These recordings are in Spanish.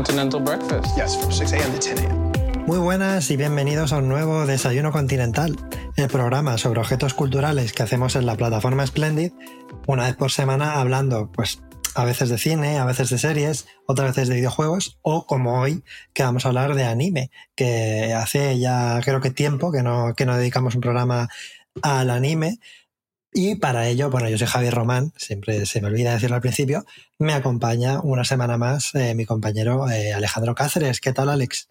Continental breakfast. Yes, from 6 a.m. to 10 a.m. Muy buenas y bienvenidos a un nuevo Desayuno Continental, el programa sobre objetos culturales que hacemos en la plataforma Splendid, una vez por semana hablando, pues, a veces de cine, a veces de series, otras veces de videojuegos, o como hoy, que vamos a hablar de anime, que hace ya creo que tiempo que no, que no dedicamos un programa al anime. Y para ello, bueno, yo soy Javier Román, siempre se me olvida decirlo al principio, me acompaña una semana más eh, mi compañero eh, Alejandro Cáceres. ¿Qué tal, Alex?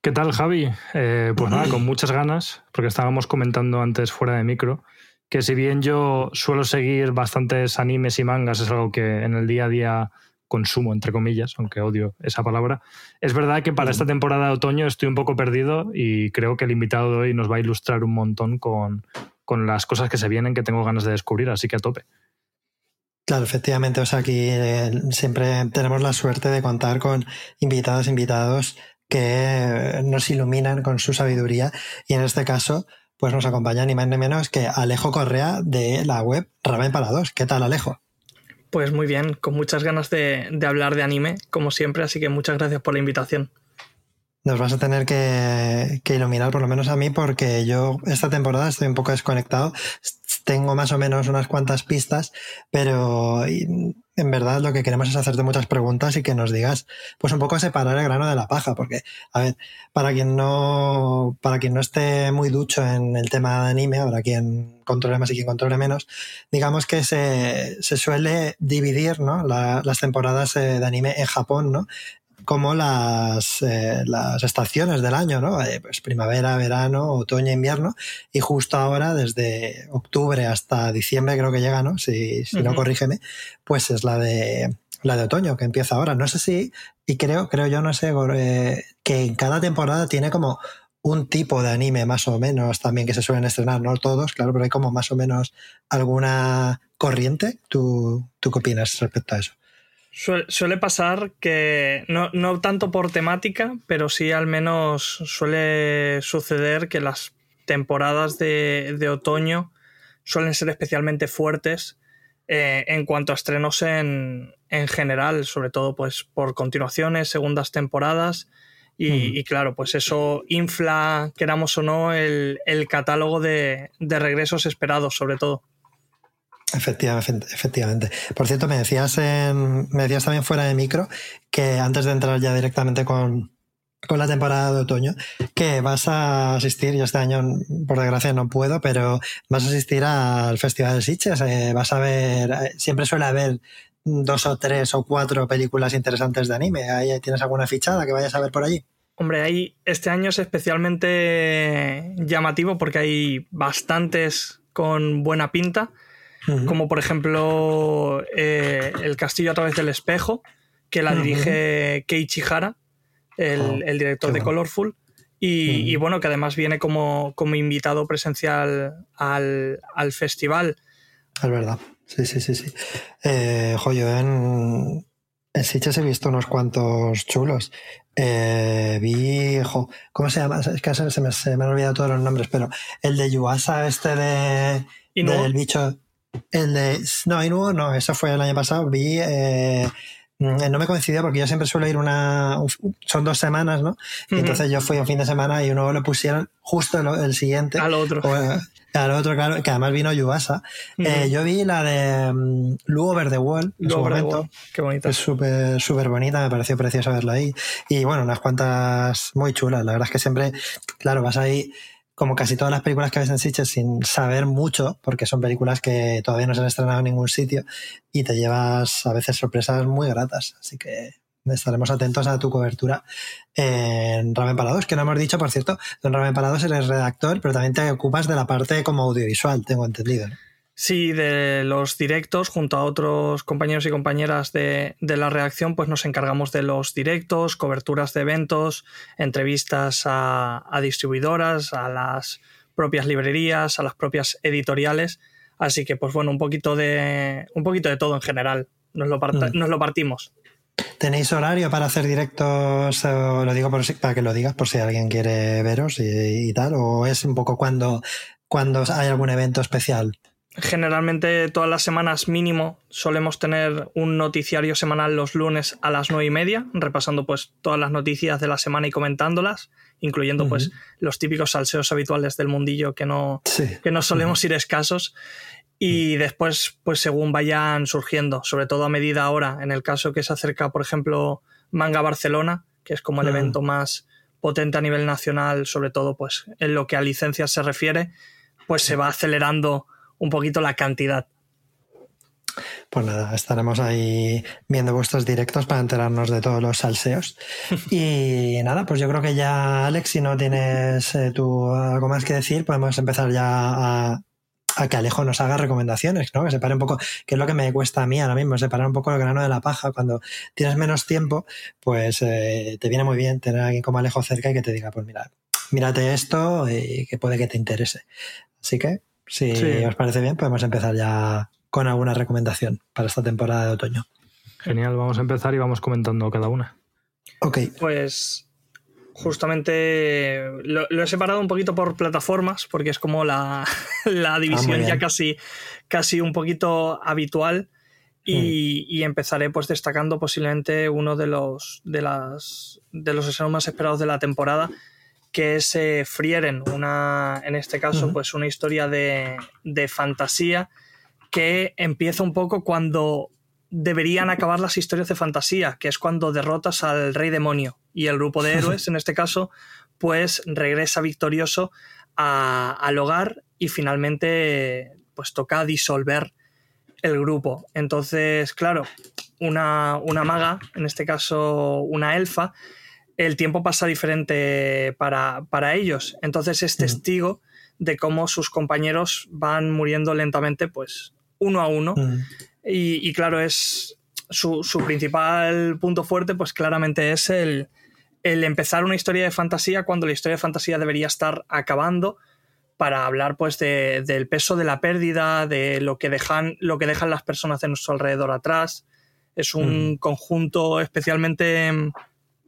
¿Qué tal, Javi? Eh, pues nada, con muchas ganas, porque estábamos comentando antes fuera de micro, que si bien yo suelo seguir bastantes animes y mangas, es algo que en el día a día consumo, entre comillas, aunque odio esa palabra, es verdad que para esta temporada de otoño estoy un poco perdido y creo que el invitado de hoy nos va a ilustrar un montón con, con las cosas que se vienen que tengo ganas de descubrir, así que a tope. Claro, efectivamente. O sea, aquí eh, siempre tenemos la suerte de contar con invitados, invitados que nos iluminan con su sabiduría. Y en este caso, pues nos acompaña ni más ni menos que Alejo Correa de la web Ramen para dos. ¿Qué tal, Alejo? Pues muy bien, con muchas ganas de, de hablar de anime, como siempre, así que muchas gracias por la invitación nos vas a tener que, iluminar, por lo menos a mí, porque yo esta temporada estoy un poco desconectado. Tengo más o menos unas cuantas pistas, pero en verdad lo que queremos es hacerte muchas preguntas y que nos digas, pues un poco separar el grano de la paja, porque, a ver, para quien no, para quien no esté muy ducho en el tema de anime, habrá quien controle más y quien controle menos, digamos que se, se suele dividir, ¿no? La, las temporadas eh, de anime en Japón, ¿no? Como las, eh, las estaciones del año, ¿no? Eh, pues primavera, verano, otoño, invierno. Y justo ahora, desde octubre hasta diciembre, creo que llega, ¿no? Si, si no, corrígeme, pues es la de la de otoño, que empieza ahora. No sé si, y creo, creo yo, no sé, eh, que en cada temporada tiene como un tipo de anime más o menos también que se suelen estrenar, no todos, claro, pero hay como más o menos alguna corriente. ¿Tú, tú qué opinas respecto a eso? Suele, pasar que no, no, tanto por temática, pero sí al menos suele suceder que las temporadas de, de otoño suelen ser especialmente fuertes eh, en cuanto a estrenos en, en, general, sobre todo pues por continuaciones, segundas temporadas. Y, y, claro, pues eso infla, queramos o no, el, el catálogo de, de regresos esperados, sobre todo. Efectivamente, efectivamente. Por cierto, me decías, en, me decías también fuera de micro que antes de entrar ya directamente con, con la temporada de otoño, que vas a asistir, yo este año por desgracia no puedo, pero vas a asistir al Festival de Sitges, eh, vas a ver, eh, siempre suele haber dos o tres o cuatro películas interesantes de anime, ¿Ahí ¿tienes alguna fichada que vayas a ver por allí? Hombre, ahí este año es especialmente llamativo porque hay bastantes con buena pinta como por ejemplo eh, El Castillo a través del espejo, que la dirige Keiichi Hara, el, oh, el director de Colorful. Y, y, bueno, que además viene como, como invitado presencial al, al, festival. Es verdad, sí, sí, sí, sí. Eh, joyo, en, en Sitges he visto unos cuantos chulos. Eh, vi, jo, ¿cómo se llama? Es que se me, se me han olvidado todos los nombres, pero el de Yuasa, este de... ¿Y no? Del bicho... El de. No, no, eso fue el año pasado. Vi eh, mm, no me coincidió porque yo siempre suelo ir una. Son dos semanas, ¿no? Y entonces yo fui un fin de semana y uno lo pusieron justo el, siguiente. Al otro. al otro, claro, que además vino Yuasa. Eh, yo vi la de um, Lu Over the Wall en su momento. Qué bonita. Es súper, súper bonita, me pareció precioso verla ahí. Y bueno, unas cuantas muy chulas. La verdad es que siempre, claro, vas ahí como casi todas las películas que ves en Sitges sin saber mucho, porque son películas que todavía no se han estrenado en ningún sitio y te llevas a veces sorpresas muy gratas. Así que estaremos atentos a tu cobertura en Ramen Palados, que no hemos dicho, por cierto, en Ramen Palados eres redactor, pero también te ocupas de la parte como audiovisual, tengo entendido. Sí, de los directos, junto a otros compañeros y compañeras de, la redacción, pues nos encargamos de los directos, coberturas de eventos, entrevistas a, distribuidoras, a las propias librerías, a las propias editoriales. Así que, pues bueno, un poquito de, un poquito de todo en general. Nos lo, mm. nos lo partimos. ¿Tenéis horario para hacer directos? lo digo para que lo digas por si alguien quiere veros y, tal, o es un poco cuando, cuando hay algún evento especial. Generalmente todas las semanas mínimo solemos tener un noticiario semanal los lunes a las nueve y media, repasando pues todas las noticias de la semana y comentándolas, incluyendo pues los típicos salseos habituales del mundillo que no, que no solemos ir escasos. Y después, pues según vayan surgiendo, sobre todo a medida ahora, en el caso que se acerca, por ejemplo, Manga Barcelona, que es como el evento más potente a nivel nacional, sobre todo pues en lo que a licencias se refiere, pues se va acelerando un poquito la cantidad. Pues nada, estaremos ahí viendo vuestros directos para enterarnos de todos los salseos. Y nada, pues yo creo que ya, Alex, si no tienes eh, tú algo más que decir, podemos empezar ya a, que Alejo nos haga recomendaciones, ¿no? Que separe un poco, que es lo que me cuesta a mí ahora mismo, separar un poco el grano de la paja. Cuando tienes menos tiempo, pues eh, te viene muy bien tener a alguien como Alejo cerca y que te diga, pues mira, mírate esto y que puede que te interese. Así que si os parece bien, podemos empezar ya con alguna recomendación para esta temporada de otoño. Genial, vamos a empezar y vamos comentando cada una. Ok. Pues justamente lo, he separado un poquito por plataformas, porque es como la, la división ah, ya casi, casi un poquito habitual. Y, mm. y, empezaré pues destacando posiblemente uno de los de las de los estrenos más esperados de la temporada, que es eh, Frieren, una, en este caso, pues una historia de, fantasía que empieza un poco cuando deberían acabar las historias de fantasía, que es cuando derrotas al rey demonio y el grupo de héroes, en este caso, pues regresa victorioso al hogar y finalmente pues toca disolver el grupo. Entonces, claro, una, una maga, en este caso una elfa, el tiempo pasa diferente para, ellos. Entonces es testigo de cómo sus compañeros van muriendo lentamente, pues uno a uno. y, claro, es su, principal punto fuerte, pues claramente es el, empezar una historia de fantasía cuando la historia de fantasía debería estar acabando para hablar pues del peso de la pérdida, de lo que dejan, lo que dejan las personas de nuestro alrededor atrás. Es un conjunto especialmente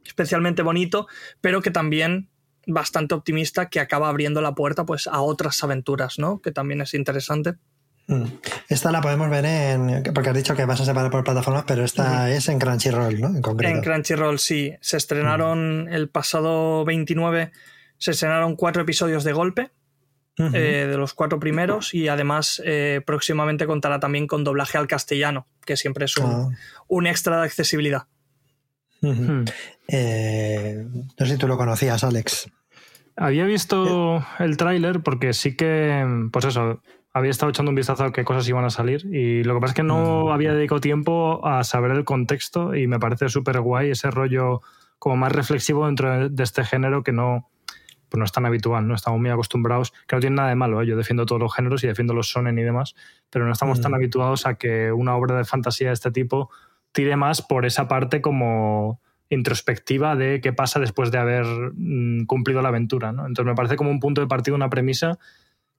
especialmente bonito, pero que también bastante optimista que acaba abriendo la puerta pues a otras aventuras, ¿no? Que también es interesante. Mm. Esta la podemos ver en. Porque has dicho que vas a separar por plataformas, pero esta es en Crunchyroll, ¿no? En En Crunchyroll, sí. Se estrenaron el pasado 29, se estrenaron cuatro episodios de golpe, eh, de los cuatro primeros, y además eh, próximamente contará también con doblaje al castellano, que siempre es un, ah. un extra de accesibilidad. Hmm. Eh, no sé si tú lo conocías, Alex. Había visto el tráiler porque sí que, pues eso, había estado echando un vistazo a qué cosas iban a salir y lo que pasa es que no mm. había dedicado tiempo a saber el contexto y me parece súper guay ese rollo como más reflexivo dentro de este género que no, pues no es tan habitual, ¿no? Estamos muy acostumbrados, que no tiene nada de malo, ¿eh? yo defiendo todos los géneros y defiendo los sonen y demás, pero no estamos tan mm. habituados a que una obra de fantasía de este tipo tire más por esa parte como introspectiva de qué pasa después de haber mm, cumplido la aventura. ¿no? Entonces me parece como un punto de partida, una premisa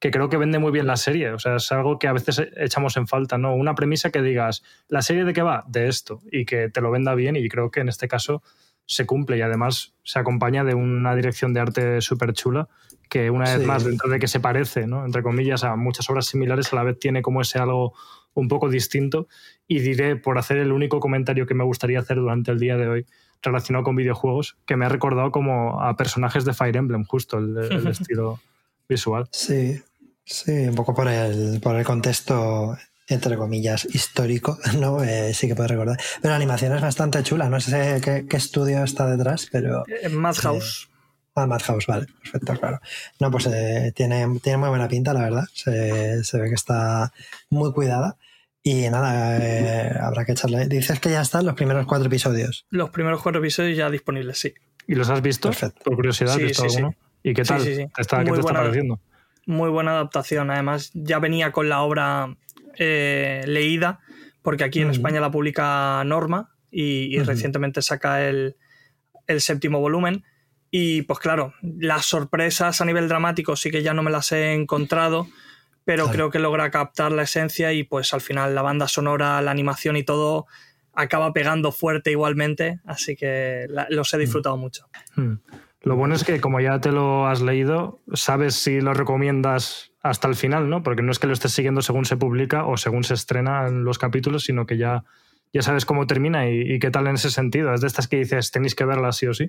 que creo que vende muy bien la serie. O sea, es algo que a veces echamos en falta, ¿no? Una premisa que digas, ¿la serie de qué va? De esto. Y que te lo venda bien. Y creo que en este caso se cumple y además se acompaña de una dirección de arte súper chula que una vez más, dentro de que se parece, ¿no? entre comillas, a muchas obras similares, a la vez tiene como ese algo un poco distinto y diré, por hacer el único comentario que me gustaría hacer durante el día de hoy relacionado con videojuegos, que me ha recordado como a personajes de Fire Emblem, justo el, el estilo visual. Sí, sí, un poco por el, por el contexto entre comillas, histórico, ¿no? Eh, sí que puedo recordar. Pero la animación es bastante chula. No sé qué, qué estudio está detrás, pero. Eh, Madhouse. Ah, Madhouse, vale, perfecto, claro. No, pues eh, tiene, tiene muy buena pinta, la verdad. Se, se ve que está muy cuidada. Y nada, eh, habrá que echarle. Dices que ya están los primeros cuatro episodios. Los primeros cuatro episodios ya disponibles, sí. ¿Y los has visto? Perfecto. Por curiosidad, Sí, ¿has visto sí, sí. alguno? ¿Y qué tal? Sí, sí, sí. ¿Te está- ¿Qué Muy te está buena- pareciendo? Muy buena adaptación. Además, ya venía con la obra eh, leída, porque aquí en. España la publica Norma y, recientemente saca el, el séptimo volumen. Y pues claro, las sorpresas a nivel dramático sí que ya no me las he encontrado, pero Claro. creo que logra captar la esencia y pues al final la banda sonora, la animación y todo acaba pegando fuerte igualmente, así que la- los he disfrutado mucho. Hmm. Lo bueno es que como ya te lo has leído, sabes si lo recomiendas hasta el final, ¿no? Porque no es que lo estés siguiendo según se publica o según se estrenan los capítulos, sino que ya, ya sabes cómo termina y, y qué tal en ese sentido. Es de estas que dices, tenéis que verla sí o sí.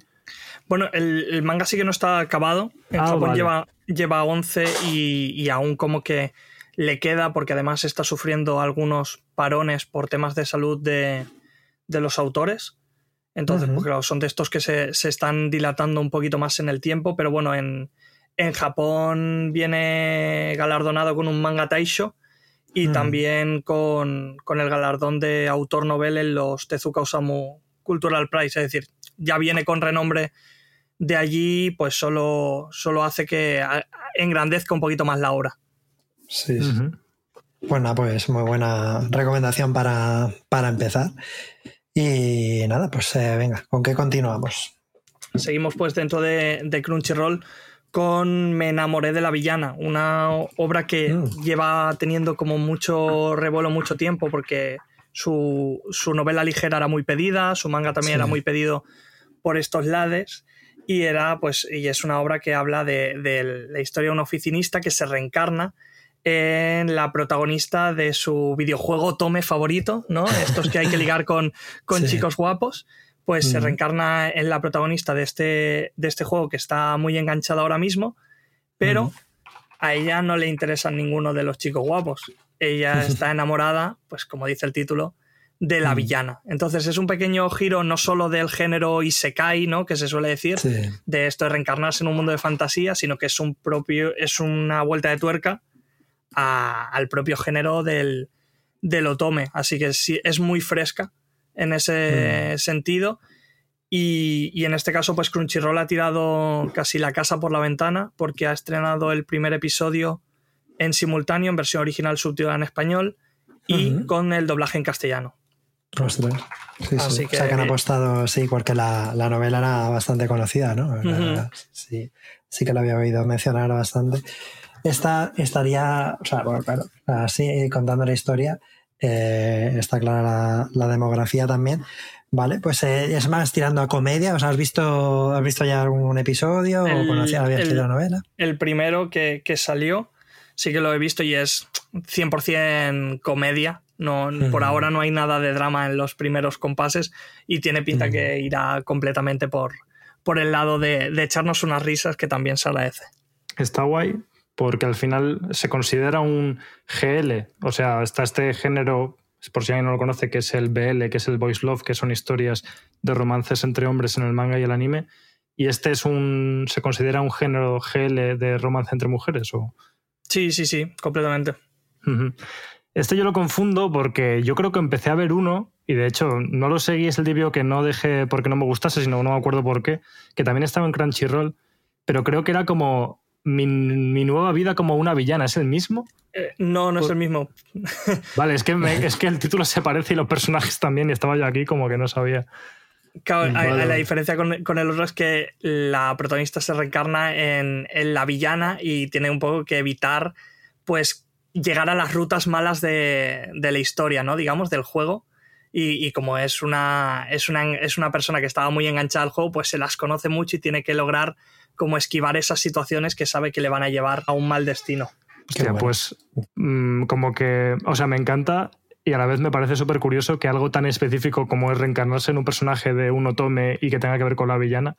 Bueno, el, el manga sí que no está acabado. En Ah, Japón vale. lleva, lleva 11 y, y aún como que le queda, porque además está sufriendo algunos parones por temas de salud de, de los autores. Entonces, Ujú. pues claro, son de estos que se, se están dilatando un poquito más en el tiempo, pero bueno, en, en Japón viene galardonado con un manga Taisho y Mm. también con, con el galardón de autor novel en los Tezuka Osamu Cultural Prize, es decir, ya viene con renombre de allí, pues solo, solo hace que engrandezca un poquito más la obra. Sí, sí. Ujú. Bueno, pues muy buena recomendación para, para empezar. Y nada, pues eh, venga, ¿con qué continuamos? Seguimos pues dentro de, de Crunchyroll con Me enamoré de la villana, una obra que Mm. lleva teniendo como mucho revuelo mucho tiempo porque su, su novela ligera era muy pedida, su manga también Sí. era muy pedido por estos lades y era pues y es una obra que habla de, de la historia de un oficinista que se reencarna en la protagonista de su videojuego Tome favorito, ¿no? Estos que hay que ligar con, con Sí. chicos guapos pues se reencarna en la protagonista de este, de este juego que está muy enganchada ahora mismo, pero a ella no le interesan ninguno de los chicos guapos. Ella está enamorada, pues como dice el título, de la villana. Entonces es un pequeño giro no solo del género Isekai, ¿no? Que se suele decir, Sí, de esto de reencarnarse en un mundo de fantasía, sino que es un propio, es una vuelta de tuerca a- al propio género del, del otome. Así que sí, es muy fresca en ese sentido. Y, y en este caso, pues Crunchyroll ha tirado casi la casa por la ventana porque ha estrenado el primer episodio en simultáneo, en versión original subtitulada en español y Ujú. con el doblaje en castellano. ostras. Sí, sí. Así o sea que han que- apostado, sí, porque la, la novela era bastante conocida, ¿no? Ujú. Sí, sí que la había oído mencionar bastante. Esta estaría, o sea, bueno, claro, así contando la historia, eh, está clara la, la demografía también. Vale, pues eh, es más tirando a comedia. O sea, ¿has visto, has visto ya algún episodio El- o conocías, habías leído la novela? El primero que, que salió, sí que lo he visto y es 100% comedia. No, Por ahora no hay nada de drama en los primeros compases y tiene pinta que irá completamente por, por el lado de, de echarnos unas risas que también se agradece. Está guay porque al final se considera un GL, o sea, está este género, por si alguien no lo conoce, que es el BL, que es el Voice Love, que son historias de romances entre hombres en el manga y el anime. Y este es un. se considera un género GL de romance entre mujeres. O... Sí, sí, sí, completamente. Este yo lo confundo porque yo creo que empecé a ver uno, y de hecho no lo seguí, es el típico que no dejé porque no me gustase, sino no me acuerdo por qué, que también estaba en Crunchyroll, pero creo que era como mi, mi nueva vida como una villana, ¿es el mismo? Eh, no, no es Por- el mismo. Vale, es que, me- es que el título se parece y los personajes también, y estaba yo aquí como que no sabía. Claro, vale. la diferencia con, con el otro es que la protagonista se reencarna en, en la villana y tiene un poco que evitar, pues, llegar a las rutas malas de, de la historia, ¿no? Digamos, del juego. Y, y como es una, es, una, es una persona que estaba muy enganchada al juego, pues se las conoce mucho y tiene que lograr como esquivar esas situaciones que sabe que le van a llevar a un mal destino. Hostia, pues mm, como que, o sea, me encanta y a la vez me parece súper curioso que algo tan específico como es reencarnarse en un personaje de un otome y que tenga que ver con la villana,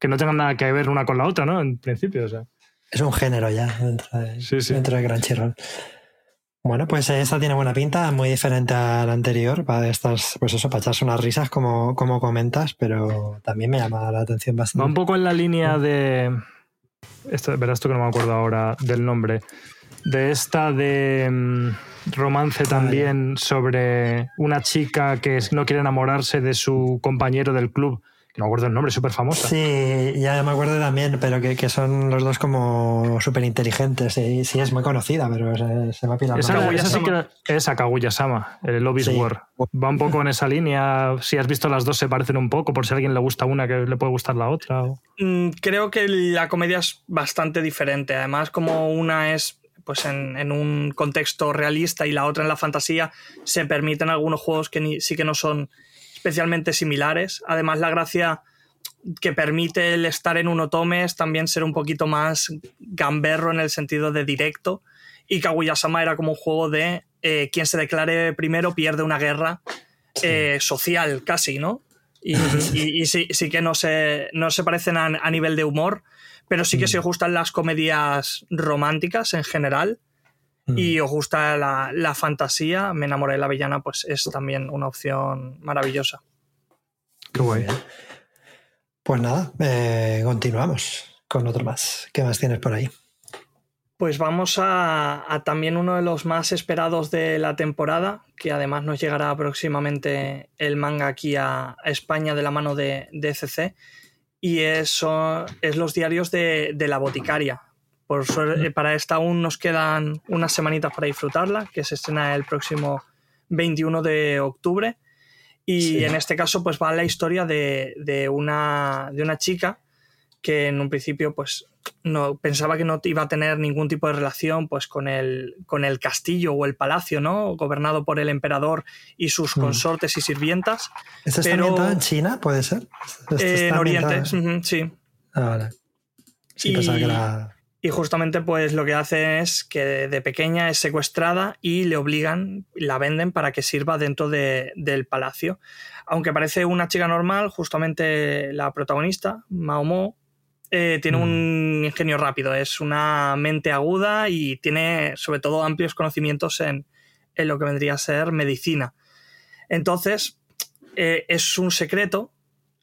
que no tenga nada que ver una con la otra, ¿no? En principio, o sea. Es un género ya dentro de, Sí, sí. dentro de Crunchyroll. Bueno, pues esta tiene buena pinta, muy diferente a la anterior, para estas, pues eso, para echarse unas risas como, como comentas, pero también me llama la atención Va bastante. un poco en la línea de. Esto, verás tú que no me acuerdo ahora del nombre. De esta de mm, romance también sobre una chica que no quiere enamorarse de su compañero del club. No me acuerdo el nombre, súper famosa. Sí, ya me acuerdo también, pero que, que son los dos como súper inteligentes. Sí, sí, es muy conocida, pero se, se me ha pirado. Esa, nombre. esa sí que es Akaguya-sama, el Love is Sí. War. Va un poco en esa línea. Si has visto las dos, se parecen un poco, por si a alguien le gusta una, que le puede gustar la otra. o- Mm, Creo que la comedia es bastante diferente. Además, como una es pues en, en un contexto realista y la otra en la fantasía, se permiten algunos juegos que ni- sí que no son especialmente similares. Además, la gracia que permite el estar en un otome es también ser un poquito más gamberro en el sentido de directo. Y Kaguya-sama era como un juego de eh, quien se declare primero pierde una guerra eh, social, casi, ¿no? Y, y- y sí, sí que no se, no se parecen a, a nivel de humor, pero sí que si os gustan las comedias románticas en general Mm. y os gusta la, la fantasía, Me enamoré de la villana, pues es también una opción maravillosa. Qué guay. Pues nada, eh, continuamos con otro más. ¿Qué más tienes por ahí? Pues vamos a, a también uno de los más esperados de la temporada, que además nos llegará próximamente el manga aquí a, a España de la mano de, de ECC, y eso es los diarios de, de la boticaria. Por suerte, para esta aún nos quedan unas semanitas para disfrutarla, que se estrena el próximo 21 de octubre. Y Sí. en este caso, pues va la historia de, de una, de una chica que en un principio, pues, no pensaba que no iba a tener ningún tipo de relación pues con el, con el castillo o el palacio, ¿no? Gobernado por el emperador y sus Mm. consortes y sirvientas. ¿Este está Pero- ambientado en China? ¿Puede ser? Eh, en Oriente, sí. Ah, vale. Sí, Y- pensaba que era... Y justamente pues lo que hace es que de pequeña es secuestrada y le obligan, la venden para que sirva dentro de- del palacio. Aunque parece una chica normal, justamente la protagonista, Maomo, eh, tiene un ingenio rápido, es una mente aguda y tiene sobre todo amplios conocimientos en, en lo que vendría a ser medicina. Entonces, eh, es un secreto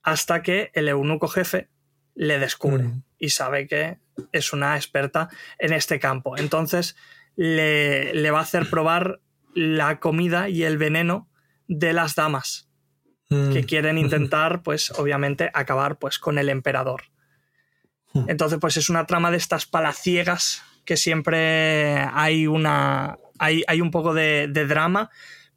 hasta que el eunuco jefe le descubre Mm. y sabe que es una experta en este campo. Entonces le, le va a hacer probar la comida y el veneno de las damas Mm. que quieren intentar, pues obviamente, acabar pues, con el emperador. Hmm. Entonces, pues es una trama de estas palaciegas que siempre hay una. hay, hay un poco de, de drama.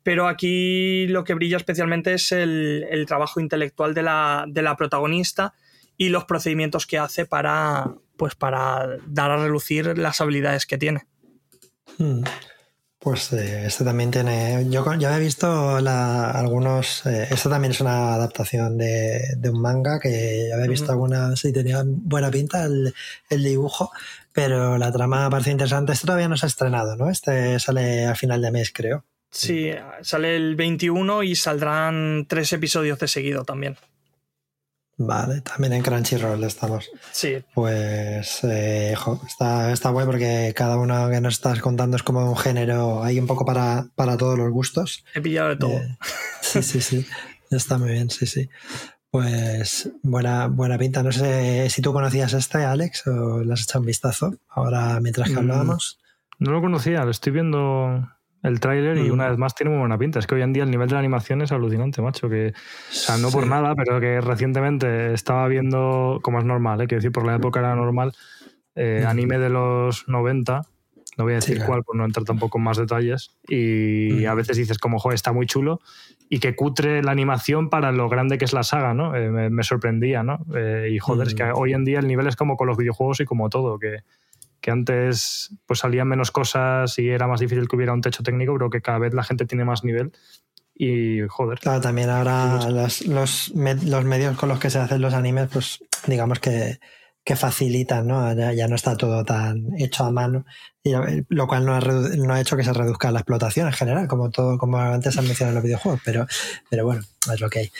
Pero aquí lo que brilla especialmente es el, el trabajo intelectual de la, de la protagonista y los procedimientos que hace para, pues para dar a relucir las habilidades que tiene. Mm. Pues eh, este también tiene. Yo, yo había visto la- algunos. eh, esto también es una adaptación de, de un manga que había visto Ujú. algunas y tenía buena pinta el, el dibujo, pero la trama parece interesante. Este todavía no se ha estrenado, ¿no? Este sale a final de mes, creo. Sí, sale el 21 y saldrán tres episodios de seguido también. Vale, también en Crunchyroll estamos. Sí, Pues eh, jo, está, está guay porque cada uno que nos estás contando es como un género, hay un poco para, para todos los gustos. he pillado de todo. Eh, sí, sí, sí. Está muy bien, sí, sí. Pues buena, buena pinta. No sé si tú conocías este, Alex, o le has echado un vistazo ahora mientras que Mm. hablábamos. No lo conocía, lo estoy viendo el tráiler y una vez más tiene muy buena pinta. Es que hoy en día el nivel de la animación es alucinante, macho. Que, o sea, no por Sí. nada, pero que recientemente estaba viendo, como es normal, ¿eh? quiero decir, por la época era normal, eh, anime de los 90. No voy a decir Sí, claro. cuál, por no entrar tampoco en más detalles. Y Mm. a veces dices, como, joder, está muy chulo. Y que cutre la animación para lo grande que es la saga, ¿no? Eh, me, me sorprendía, ¿no? Eh, y joder, es que hoy en día el nivel es como con los videojuegos y como todo, que, que antes pues salían menos cosas y era más difícil que hubiera un techo técnico, pero que cada vez la gente tiene más nivel. Y joder, Claro, también ahora los, los, los medios con los que se hacen los animes, pues digamos que, que facilitan, ¿no? Ya, no está todo tan hecho a mano, y, lo cual no ha, no ha, hecho que se reduzca la explotación en general, como todo, como antes han mencionado en los videojuegos, pero, pero bueno, es lo que hay.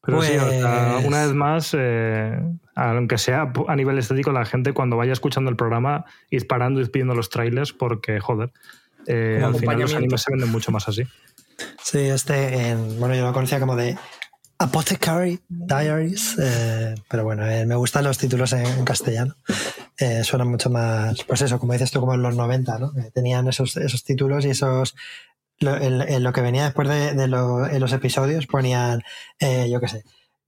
Pero sí, pues una vez más, eh, aunque sea a nivel estético, la gente cuando vaya escuchando el programa, ir parando y pidiendo los trailers, porque, joder, eh, al final los animes se venden mucho más así. Sí, este, bueno, yo lo conocía como de Apothecary Diaries, eh, pero bueno, me gustan los títulos en, castellano. suenan mucho más, pues eso, como dices tú, como en los 90, ¿no? tenían esos, esos títulos y esos en, lo que venía después de, los episodios ponían, eh, yo qué sé,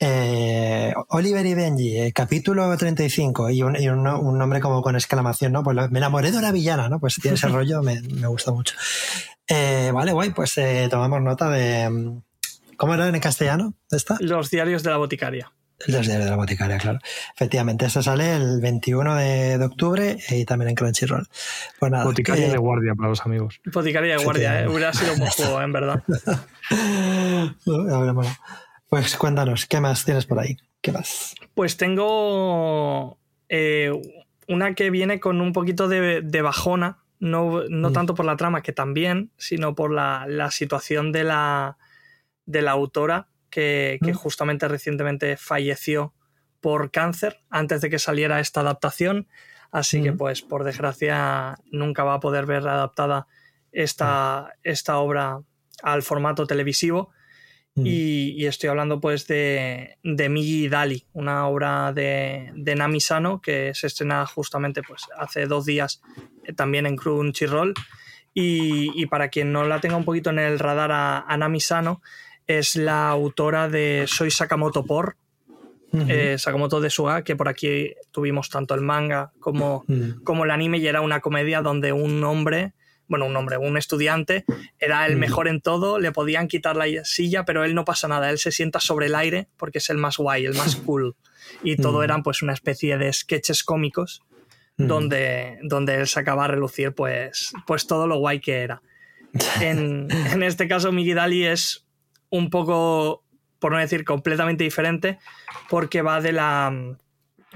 eh, Oliver y Benji, eh, capítulo 35, y, un, y un, nombre como con exclamación, ¿no? Pues me enamoré de una villana, ¿no? Pues tiene ese rollo, me, me gusta mucho. vale, guay, pues tomamos nota de... ¿Cómo era en castellano? ¿Esta? Los diarios de la boticaria. Los diarios de la boticaria, claro. Efectivamente, eso sale el 21 de, octubre y también en Crunchyroll. Pues boticaria de guardia para los amigos. Boticaria de guardia, ¿eh? hubiera sido un buen juego, en verdad. pues cuéntanos, ¿qué más tienes por ahí? ¿Qué más? Pues tengo eh, una que viene con un poquito de, bajona, no, no mm. tanto por la trama, que también, sino por la, la situación de la, de la autora que, justamente recientemente falleció por cáncer antes de que saliera esta adaptación. Así que, pues, por desgracia, nunca va a poder ver adaptada esta, esta obra al formato televisivo. Y, estoy hablando pues de, de Migi Dali, una obra de, de Nami Sano que se estrena justamente pues hace dos días eh, también en Crunchyroll. Y, y para quien no la tenga un poquito en el radar a, a Nami Sano, es la autora de Soy Sakamoto por, eh, Sakamoto de Suga, que por aquí tuvimos tanto el manga como, como el anime y era una comedia donde un hombre, bueno, un hombre, un estudiante, era el mejor en todo, le podían quitar la silla, pero él no pasa nada, él se sienta sobre el aire porque es el más guay, el más cool. Y todo eran pues una especie de sketches cómicos donde, donde él sacaba a relucir pues, pues todo lo guay que era. En, en este caso, Migi Dali es un poco, por no decir completamente diferente, porque va de la,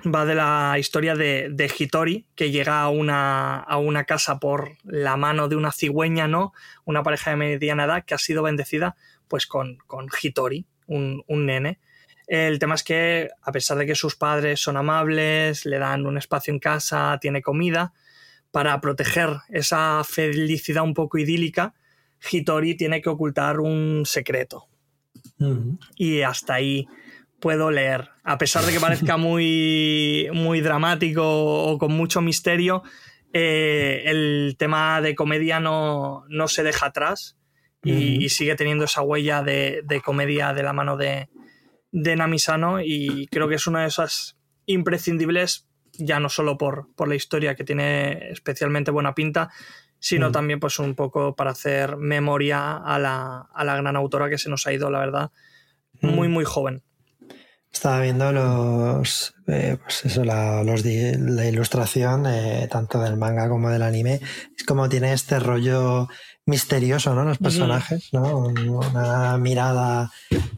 va de la historia de, de Hitori, que llega a una, a una, casa por la mano de una cigüeña, ¿no? Una pareja de mediana edad que ha sido bendecida pues con, con Hitori, un, un, nene. El tema es que, a pesar de que sus padres son amables, le dan un espacio en casa, tiene comida, para proteger esa felicidad un poco idílica, Hitori tiene que ocultar un secreto. Y hasta ahí puedo leer. A pesar de que parezca muy, muy dramático o con mucho misterio, eh, el tema de comedia no, no se deja atrás y, sigue teniendo esa huella de, de, comedia de la mano de, de Namisano y creo que es una de esas imprescindibles ya no solo por, por la historia que tiene especialmente buena pinta, sino también pues un poco para hacer memoria a la, a la, gran autora que se nos ha ido, la verdad, muy, muy joven. Estaba viendo los, eh, pues eso, la, los, la ilustración eh, tanto del manga como del anime. Es como tiene este rollo misterioso, ¿no? Los personajes, ¿no? Una mirada,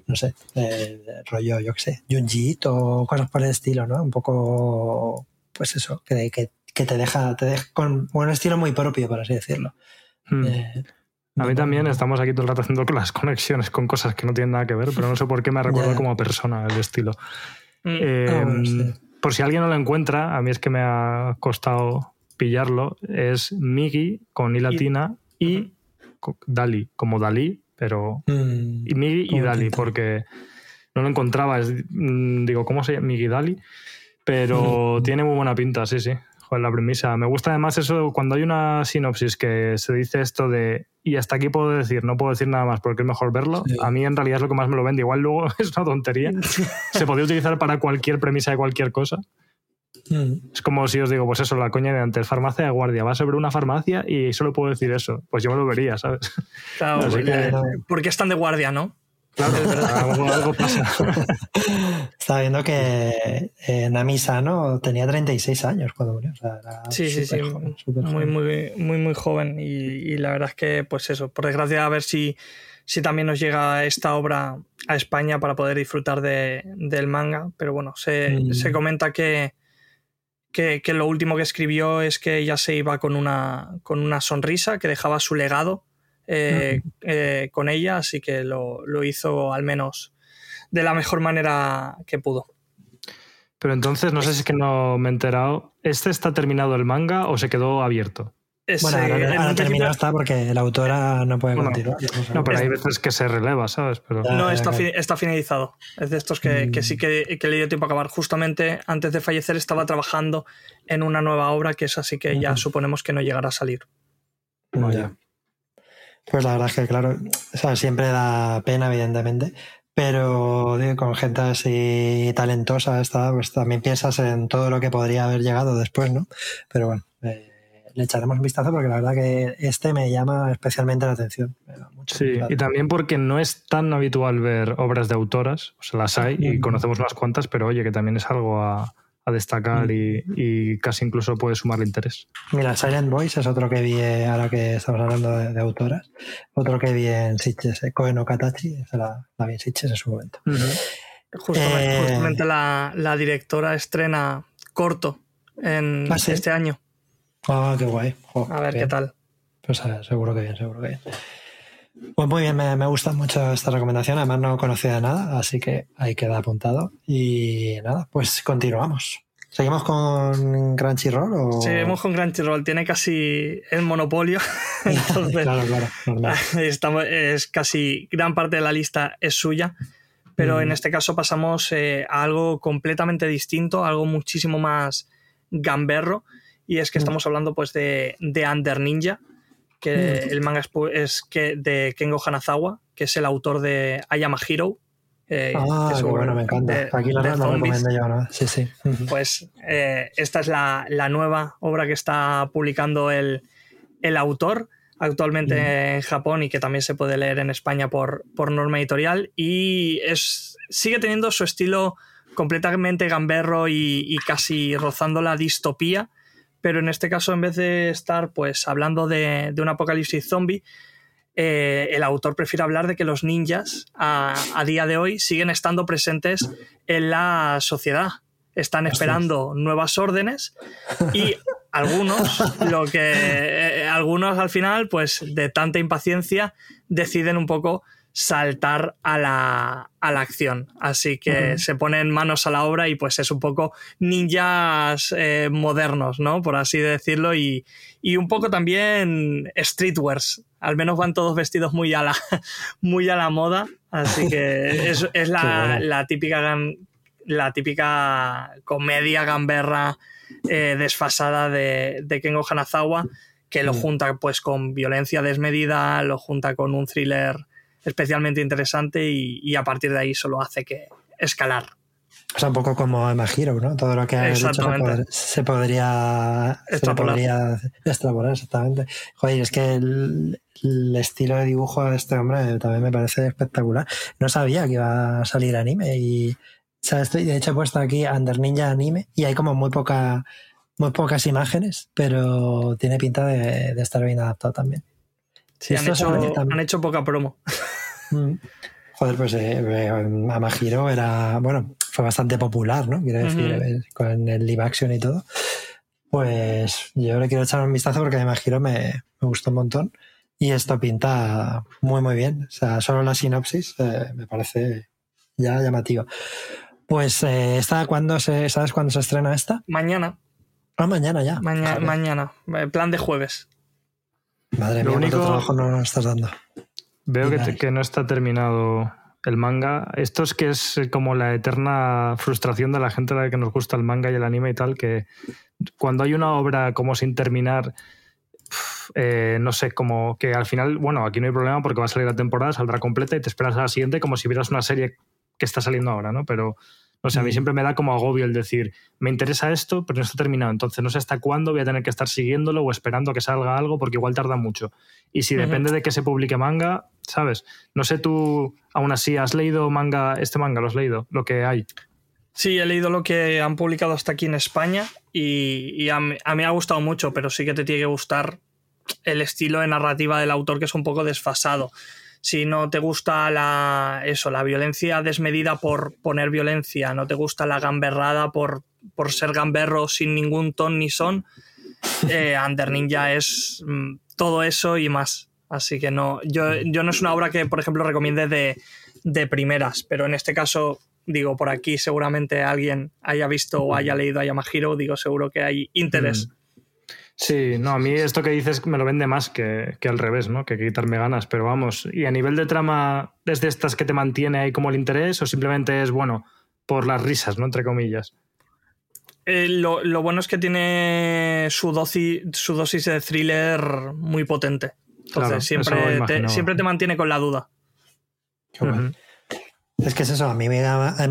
no sé, eh, rollo, yo qué sé, Junji o cosas por el estilo, ¿no? Un poco, pues eso, que, que que te deja, te deja con un estilo muy propio, por así decirlo. Hmm. A mí también estamos aquí todo el rato haciendo las conexiones con cosas que no tienen nada que ver, pero no sé por qué me recuerda como persona el estilo. Hmm. Eh, por si alguien no lo encuentra, a mí es que me ha costado pillarlo, es Migi con I latina y, Dali, como Dalí, pero... Hmm. Y Migi y Dali, porque no lo encontraba. Mm, digo, ¿cómo se llama? Migi Dali. Pero tiene muy buena pinta, sí, sí la premisa. Me gusta además eso cuando hay una sinopsis que se dice esto de y hasta aquí puedo decir, no puedo decir nada más porque es mejor verlo. A mí en realidad es lo que más me lo vende. Igual luego es una tontería. se podría utilizar para cualquier premisa de cualquier cosa. Mm. Es como si os digo, pues eso, la coña de antes, farmacia de guardia, va sobre una farmacia y solo puedo decir eso. Pues yo me lo vería, ¿sabes? Claro, porque, porque están de guardia, ¿no? Claro, algo, pasa. Estaba viendo que eh, Namisa ¿no? tenía 36 años cuando murió. sí, sí, sí. muy, muy, muy, muy joven. Y, la verdad es que, pues eso, por desgracia, a ver si, si también nos llega esta obra a España para poder disfrutar de, del manga. Pero bueno, se, mm. se comenta que, que, lo último que escribió es que ella se iba con una, con una sonrisa, que dejaba su legado eh, eh, con ella, así que lo, lo, hizo al menos de la mejor manera que pudo. Pero entonces, no sé si es que no me he enterado, ¿este está terminado el manga o se quedó abierto? bueno, ahora, terminado está porque la autora no puede continuar. No, pero hay veces que se releva, ¿sabes? Pero... No, está, está, finalizado. Es de estos que, sí que, le dio tiempo a acabar. Justamente antes de fallecer estaba trabajando en una nueva obra que es así que ya suponemos que no llegará a salir. Pues la verdad es que, claro, siempre da pena, evidentemente, pero con gente así talentosa, pues también piensas en todo lo que podría haber llegado después, ¿no? Pero bueno. Eh, le echaremos un vistazo porque la verdad que este me llama especialmente la atención. sí, y también porque no es tan habitual ver obras de autoras, o sea, las hay y conocemos unas cuantas, pero oye, que también es algo a, destacar mm. y, casi incluso puede sumarle interés. Mira, Silent Voice es otro que vi, ahora que estamos hablando de, autoras, otro que vi en Sitches, eh, Koen Katachi, la, la vi en Sitches en su momento. Justamente, eh, la, directora estrena corto en ¿Ah, este año. Ah, qué guay. a ver qué tal. Pues seguro que bien, seguro que bien. Pues muy bien, me, gusta mucho esta recomendación. Además, no conocía nada, así que ahí queda apuntado. Y nada, pues continuamos. ¿Seguimos con Crunchyroll? O... Seguimos con Crunchyroll, tiene casi el monopolio. Entonces, claro, claro, estamos, es casi gran parte de la lista es suya. Pero mm. en este caso pasamos eh, a algo completamente distinto, algo muchísimo más gamberro y es que mm. estamos hablando pues de, de Under Ninja, que mm. el manga es, que de Kengo Hanazawa, que es el autor de Ayama Hero. Eh, ah, bueno, me encanta. Aquí lo, recomiendo yo, ¿no? Sí, sí. Pues eh, esta es la, la, nueva obra que está publicando el, el autor actualmente mm. en Japón y que también se puede leer en España por, por norma editorial. Y es, sigue teniendo su estilo completamente gamberro y, y casi rozando la distopía pero en este caso, en vez de estar pues hablando de, un apocalipsis zombie, eh, el autor prefiere hablar de que los ninjas a, día de hoy siguen estando presentes en la sociedad. Están esperando nuevas órdenes y algunos, lo que eh, algunos al final, pues de tanta impaciencia, deciden un poco saltar a la, acción. Así que se ponen manos a la obra y pues es un poco ninjas eh, modernos, ¿no? Por así decirlo. Y, un poco también streetwears. Al menos van todos vestidos muy a la, muy a la moda. Así que es, es la, típica la típica comedia gamberra eh, desfasada de, de Kengo Hanazawa que lo junta pues con violencia desmedida, lo junta con un thriller especialmente interesante y, a partir de ahí solo hace que escalar. O sea, un poco como Emma Hero, ¿no? Todo lo que ha dicho se, podría extrapolar. extrapolar, exactamente. Joder, es que el, estilo de dibujo de este hombre también me parece espectacular. No sabía que iba a salir anime y... O sea, estoy, de hecho he puesto aquí Under Ninja Anime y hay como muy poca muy pocas imágenes, pero tiene pinta de estar bien adaptado también. Sí, han hecho, poca promo. Mm. Joder, pues eh, eh, Amahiro era, bueno, fue bastante popular, ¿no? Quiero decir, eh, con el live action y todo. Pues yo le quiero echar un vistazo porque Amahiro me, me gustó un montón. Y esto pinta muy, muy bien. O sea, solo la sinopsis me parece ya llamativo. Pues, ¿esta cuándo se, ¿sabes cuándo se estrena esta? Mañana. Ah, mañana ya. mañana. Plan de jueves. Madre mía, único, trabajo no estás dando? Veo que, no está terminado el manga. Esto es que es como la eterna frustración de la gente a la que nos gusta el manga y el anime y tal, que cuando hay una obra como sin terminar, eh, no sé, como que al final, bueno, aquí no hay problema porque va a salir la temporada, saldrá completa y te esperas a la siguiente como si vieras una serie que está saliendo ahora, ¿no? Pero o sea, a mí siempre me da como agobio el decir, me interesa esto, pero no está terminado. Entonces no sé hasta cuándo voy a tener que estar siguiéndolo o esperando a que salga algo, porque igual tarda mucho. Y si depende de que se publique manga, ¿sabes? No sé tú, aún así, ¿has leído manga, este manga? ¿Lo has leído? Lo que hay. Sí, he leído lo que han publicado hasta aquí en España y, a, mí, me ha gustado mucho, pero sí que te tiene que gustar el estilo de narrativa del autor que es un poco desfasado. Si no te gusta la, eso, la violencia desmedida por poner violencia, no te gusta la gamberrada por, por ser gamberro sin ningún ton ni son, eh, Under es mm, todo eso y más. Así que no, yo, yo no es una obra que, por ejemplo, recomiende de, de primeras, pero en este caso digo, por aquí seguramente alguien haya visto o haya leído a Yamahiro, digo, seguro que hay interés. Mm. Sí, no, a mí esto que dices me lo vende más que, al revés, ¿no? Que quitarme ganas, pero vamos, y a nivel de trama, ¿es de estas que te mantiene ahí como el interés o simplemente es, bueno, por las risas, ¿no? Entre comillas. Eh, lo, bueno es que tiene su dosis, su dosis de thriller muy potente. Entonces siempre, te, siempre te mantiene con la duda. Es que es eso, a mí me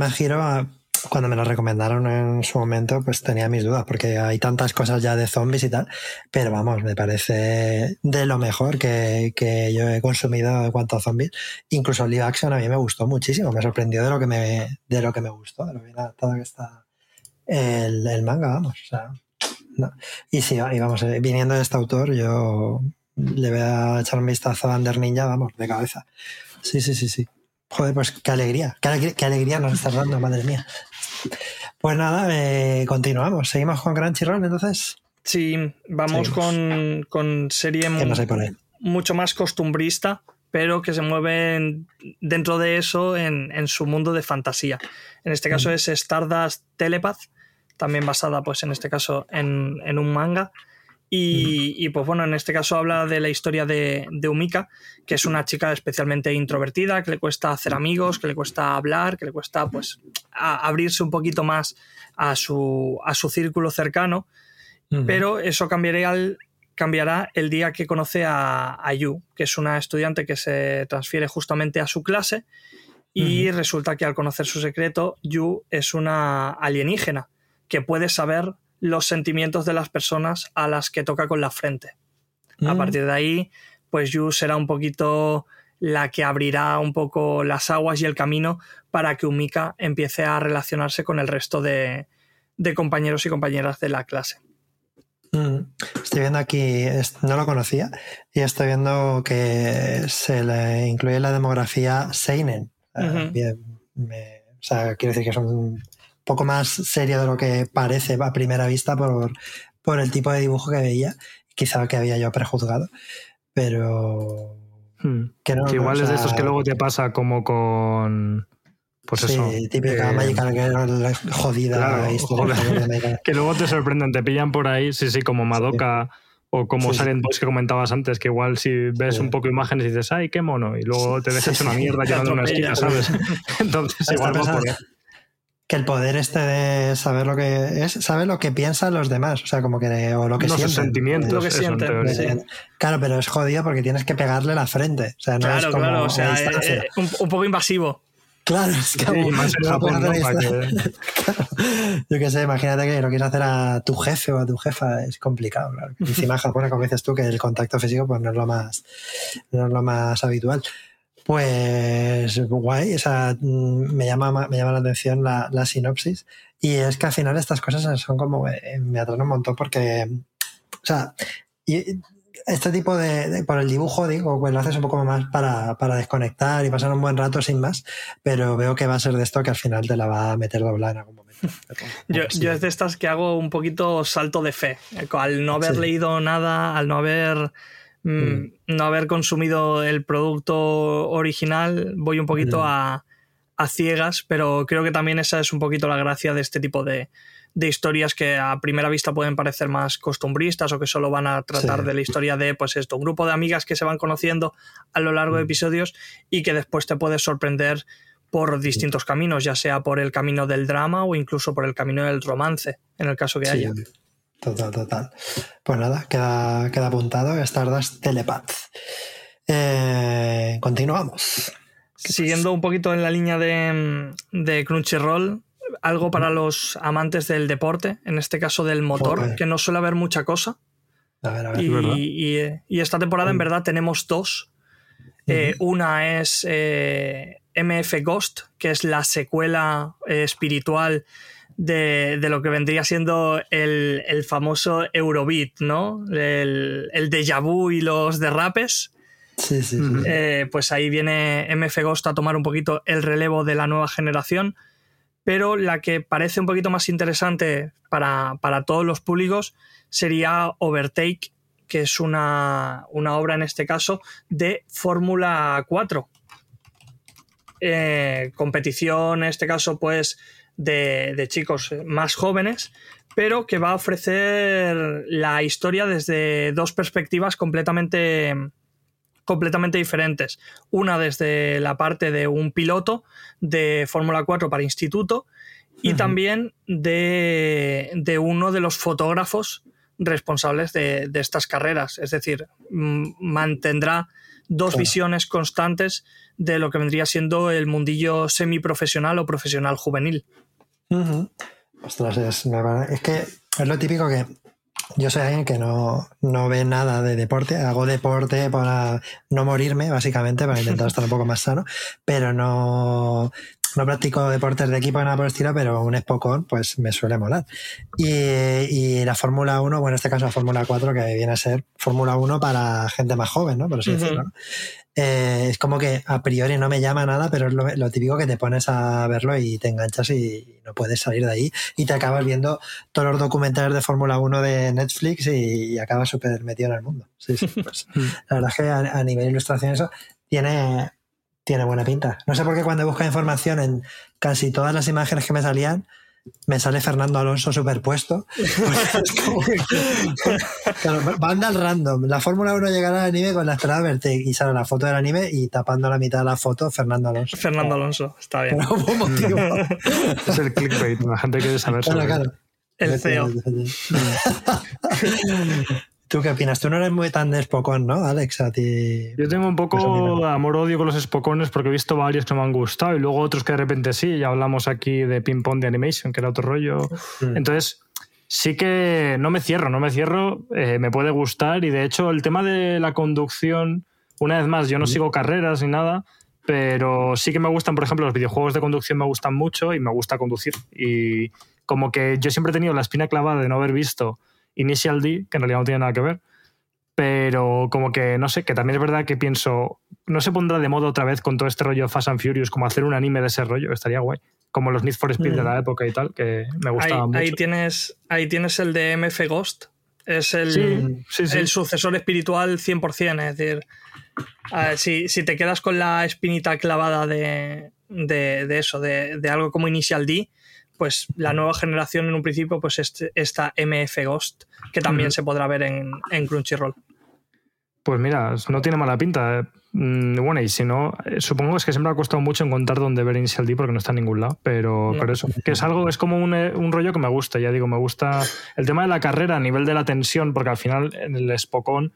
Giro cuando me lo recomendaron en su momento, pues tenía mis dudas, porque hay tantas cosas ya de zombies y tal, pero vamos, me parece de lo mejor que, yo he consumido en cuanto a zombies. Incluso el live action a mí me gustó muchísimo, me sorprendió de lo que me, de lo que me gustó, de lo bien adaptado que está el, manga, vamos. Y sí, y vamos, eh, viniendo de este autor, yo le voy a echar un vistazo a Under Ninja, vamos, de cabeza. Sí, sí, sí, sí. Joder, pues qué alegría, qué alegría, nos estás dando, madre mía. Pues nada, eh, continuamos. Seguimos con Crunchyroll, entonces. Sí, vamos con, con, serie mucho más costumbrista, pero que se mueve dentro de eso en, su mundo de fantasía. En este caso mm. es Stardust Telepath, también basada, pues en este caso, en, en un manga y, pues bueno, en este caso habla de la historia de, de, Umika, que es una chica especialmente introvertida, que le cuesta hacer amigos, que le cuesta hablar, que le cuesta pues abrirse un poquito más a su, a su círculo cercano. Pero eso cambiará, cambiará el día que conoce a, a, Yu, que es una estudiante que se transfiere justamente a su clase. Y resulta que al conocer su secreto, Yu es una alienígena que puede saber los sentimientos de las personas a las que toca con la frente. A mm. partir de ahí, pues Yu será un poquito la que abrirá un poco las aguas y el camino para que Umika empiece a relacionarse con el resto de, compañeros y compañeras de la clase. Mm. Estoy viendo aquí, no lo conocía, y estoy viendo que se le incluye la demografía Seinen. Bien, o sea, quiero decir que son poco más serio de lo que parece a primera vista por, por el tipo de dibujo que veía, quizá que había yo prejuzgado, pero... Hmm. Que no, igual es de estos que luego te pasa como con... Pues sí, eso. típica Magical Girl jodida. que luego te sorprenden, te pillan por ahí, sí, sí, como Madoka o como Silent Boys que comentabas antes, que igual si ves un poco imágenes y dices, ay, qué mono, y luego te dejas una mierda llevando una esquina, ¿sabes? Entonces igual va por que el poder este de saber lo que es, saber lo que piensan los demás, o sea, como que o lo que sienten. sentimientos, lo que sienten. Claro, pero es jodido porque tienes que pegarle la frente. O sea, no claro, es como claro, o sea, eh, un, poco invasivo. Claro, es que, Yo qué sé, imagínate que lo quieres hacer a tu jefe o a tu jefa, es complicado, claro. Encima en Japón, como dices tú, que el contacto físico pues no es lo más, no es lo más habitual. Pues guay, o mm, me llama, me llama la atención la, sinopsis. Y es que al final estas cosas son como, eh, me atraen un montón porque, o sea, y este tipo de, por el dibujo, digo, pues lo haces un poco más para, desconectar y pasar un buen rato sin más, pero veo que va a ser de esto que al final te la va a meter doblada en algún momento. yo, yo es de estas que hago un poquito salto de fe. Al no haber leído nada, al no haber Mm, mm. no haber consumido el producto original, voy un poquito a, ciegas, pero creo que también esa es un poquito la gracia de este tipo de, historias que a primera vista pueden parecer más costumbristas o que solo van a tratar de la historia de, pues esto, un grupo de amigas que se van conociendo a lo largo de mm. episodios y que después te puedes sorprender por distintos caminos, ya sea por el camino del drama o incluso por el camino del romance, en el caso que haya. Total, total. Pues nada, queda, queda apuntado Stardust Telepath. Eh, continuamos. Siguiendo un poquito en la línea de, de, Crunchyroll, algo para los amantes del deporte, en este caso del motor, que no suele haber mucha cosa. A ver, a ver, y, esta temporada en verdad tenemos dos. Eh, una es eh, MF Ghost, que es la secuela espiritual de, lo que vendría siendo el, famoso Eurobeat, ¿no? El, el déjà vu y los derrapes. Sí, sí, eh, pues ahí viene MF Ghost a tomar un poquito el relevo de la nueva generación. Pero la que parece un poquito más interesante para, para todos los públicos sería Overtake, que es una, una obra en este caso de Fórmula 4. Eh, competición, en este caso, pues de, de, chicos más jóvenes, pero que va a ofrecer la historia desde dos perspectivas completamente, completamente diferentes. Una desde la parte de un piloto de Fórmula 4 para instituto y también de, de, uno de los fotógrafos responsables de, de estas carreras. Es decir, mantendrá dos claro. visiones constantes de lo que vendría siendo el mundillo semiprofesional o profesional juvenil. Uh -huh. Ostras, es, es, que es lo típico que yo soy alguien que no, no ve nada de deporte, hago deporte para no morirme, básicamente, para intentar estar un poco más sano, pero no, no practico deportes de equipo nada por el estilo, pero un Spocon pues me suele molar. Y, y la Fórmula 1, bueno, en este caso la Fórmula 4, que viene a ser Fórmula 1 para gente más joven, ¿no? Por así uh -huh. decirlo. Eh, es como que a priori no me llama nada, pero es lo, lo, típico que te pones a verlo y te enganchas y no puedes salir de ahí y te acabas viendo todos los documentales de Fórmula 1 de Netflix y, y acabas súper metido en el mundo. Sí, sí, pues, la verdad es que a, a nivel de ilustración eso tiene, tiene buena pinta. No sé por qué cuando busco información en casi todas las imágenes que me salían, me sale Fernando Alonso superpuesto. claro, banda al random. La Fórmula 1 llegará al anime con la esperada verte y sale la foto del anime y tapando la mitad de la foto Fernando Alonso. Fernando Alonso, está bien. motivo. es el clickbait, la gente quiere saber claro, claro. El CEO. ¿Tú qué opinas? Tú no eres muy tan de Spokon, ¿no, Alex? A ti. Yo tengo un poco amor-odio con los Spocones porque he visto varios que me han gustado y luego otros que de repente sí. Ya hablamos aquí de Ping Pong de Animation, que era otro rollo. Mm. Entonces, sí que no me cierro, no me cierro. Eh, me puede gustar y de hecho, el tema de la conducción, una vez más, yo no mm. sigo carreras ni nada, pero sí que me gustan, por ejemplo, los videojuegos de conducción me gustan mucho y me gusta conducir. Y como que yo siempre he tenido la espina clavada de no haber visto Initial D, que en realidad no tiene nada que ver. Pero como que, no sé, que también es verdad que pienso, no se pondrá de moda otra vez con todo este rollo Fast and Furious, como hacer un anime de ese rollo, estaría guay. Como los Need for Speed mm. de la época y tal, que me gustaba ahí, mucho. Ahí tienes, ahí tienes el de MF Ghost, es el, sí, sí, sí. el sucesor espiritual 100%, es decir, ver, si, si, te quedas con la espinita clavada de, de, de eso, de, de, algo como Initial D, pues la nueva generación en un principio pues este, esta MF Ghost que también se podrá ver en, en, Crunchyroll. Pues mira, no tiene mala pinta. Mm, bueno, y si no, eh, supongo es que siempre ha costado mucho encontrar dónde ver Initial D porque no está en ningún lado, pero, no. pero eso, que es algo, es como un, eh, un, rollo que me gusta, ya digo, me gusta el tema de la carrera a nivel de la tensión, porque al final en el Spokon,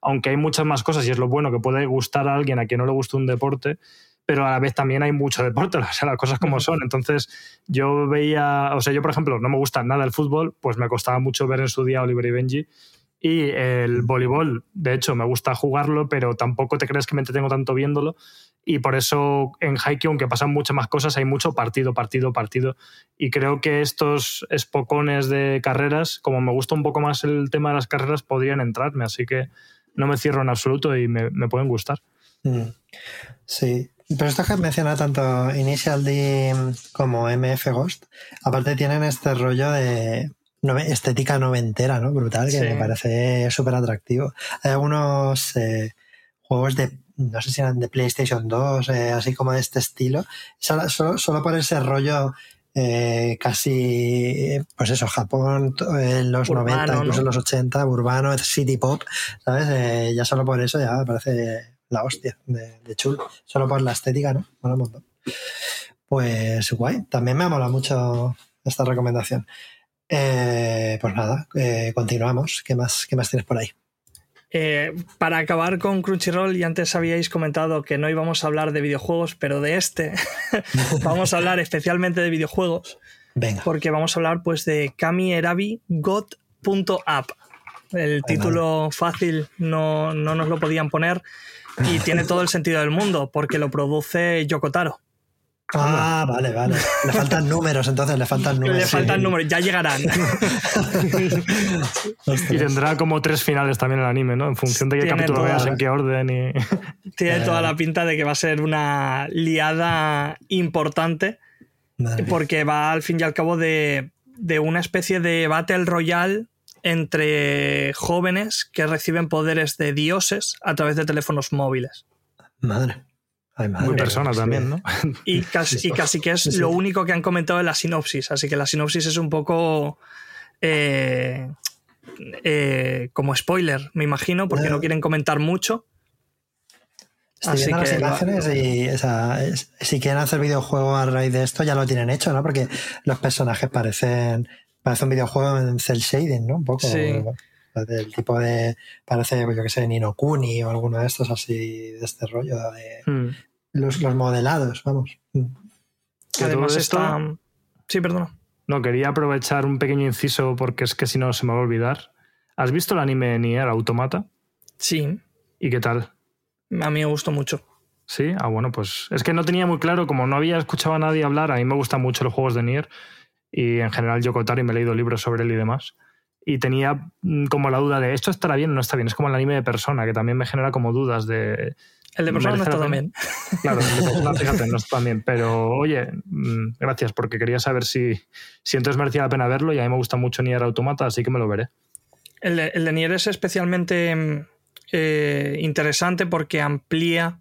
aunque hay muchas más cosas y es lo bueno que puede gustar a alguien a quien no le gusta un deporte, pero a la vez también hay mucho deporte, o sea, las cosas como son. Entonces, yo veía, o sea, yo por ejemplo, no me gusta nada el fútbol, pues me costaba mucho ver en su día Oliver y Benji. Y el voleibol, de hecho, me gusta jugarlo, pero tampoco te crees que me entretengo tanto viéndolo. Y por eso en Haikyuu, aunque pasan muchas más cosas, hay mucho partido, partido, partido. Y creo que estos espocones de carreras, como me gusta un poco más el tema de las carreras, podrían entrarme. Así que no me cierro en absoluto y me, me pueden gustar. Sí, pero esto que menciona tanto Initial D como MF Ghost, aparte tienen este rollo de estética noventera, ¿no? Brutal, que sí. me parece súper atractivo. Hay algunos eh, juegos de, no sé si eran de PlayStation 2, eh, así como de este estilo, solo, solo, solo por ese rollo eh, casi, pues eso, Japón en los urbano, 90, incluso en los 80, urbano, city pop, ¿sabes? Eh, ya solo por eso ya me parece la hostia de, de chulo. Solo por la estética, ¿no? Mola un montón. Pues guay, también me ha molado mucho esta recomendación. Eh, pues nada, eh, continuamos. ¿Qué más, ¿Qué más tienes por ahí? Eh, para acabar con Crunchyroll, y antes habíais comentado que no íbamos a hablar de videojuegos, pero de este vamos a hablar especialmente de videojuegos. Venga. Porque vamos a hablar pues de Kami Erabi God.app. El título fácil no, no nos lo podían poner y tiene todo el sentido del mundo porque lo produce Yokotaro. Ah, vale, vale. Le faltan números, entonces le faltan números. Le faltan números, ya llegarán. y tendrá como tres finales también el anime, ¿no? En función de qué capítulo veas, en qué orden. Y... Tiene toda la pinta de que va a ser una liada importante. porque va al fin y al cabo de, de una especie de Battle Royale entre jóvenes que reciben poderes de dioses a través de teléfonos móviles. Madre. Muy persona también, ¿no? Y casi, casi que es lo único que han comentado en la sinopsis. Así que la sinopsis es un poco eh, eh, como spoiler, me imagino, porque no quieren comentar mucho. así que las imágenes y si quieren hacer videojuego a raíz de esto ya lo tienen hecho, ¿no? Porque los personajes parecen parece un videojuego en cel shading, ¿no? Un poco. Sí. Del tipo de. Parece, yo que sé, Nino Kuni o alguno de estos así, de este rollo, de hmm. los, modelados, vamos. Hmm. Además está. Sí, perdona. No, quería aprovechar un pequeño inciso porque es que si no se me va a olvidar. ¿Has visto el anime Nier Automata? Sí. ¿Y qué tal? A mí me gustó mucho. Sí, ah, bueno, pues es que no tenía muy claro, como no había escuchado a nadie hablar, a mí me gustan mucho los juegos de Nier y en general yo y me he leído libros sobre él y demás. Y tenía mm, como la duda de esto estará bien o no está bien. Es como el anime de persona, que también me genera como dudas de. El de persona no está tan bien. Claro, el de persona, fíjate, no está tan bien. Pero oye, mm, gracias, porque quería saber si, si entonces merecía la pena verlo y a mí me gusta mucho Nier Automata, así que me lo veré. El de, el de Nier es especialmente mm, eh, interesante porque amplía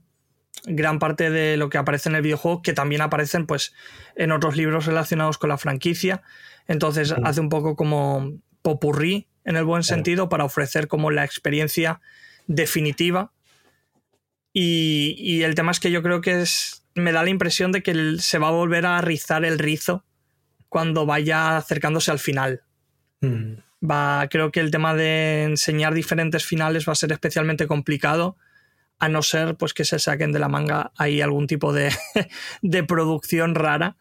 gran parte de lo que aparece en el videojuego, que también aparecen pues, en otros libros relacionados con la franquicia. Entonces hace un poco como popurrí en el buen sentido para ofrecer como la experiencia definitiva. Y, el tema es que yo creo que es, me da la impresión de que se va a volver a rizar el rizo cuando vaya acercándose al final. Mm. Va, creo que el tema de enseñar diferentes finales va a ser especialmente complicado a no ser pues que se saquen de la manga ahí algún tipo de, producción rara.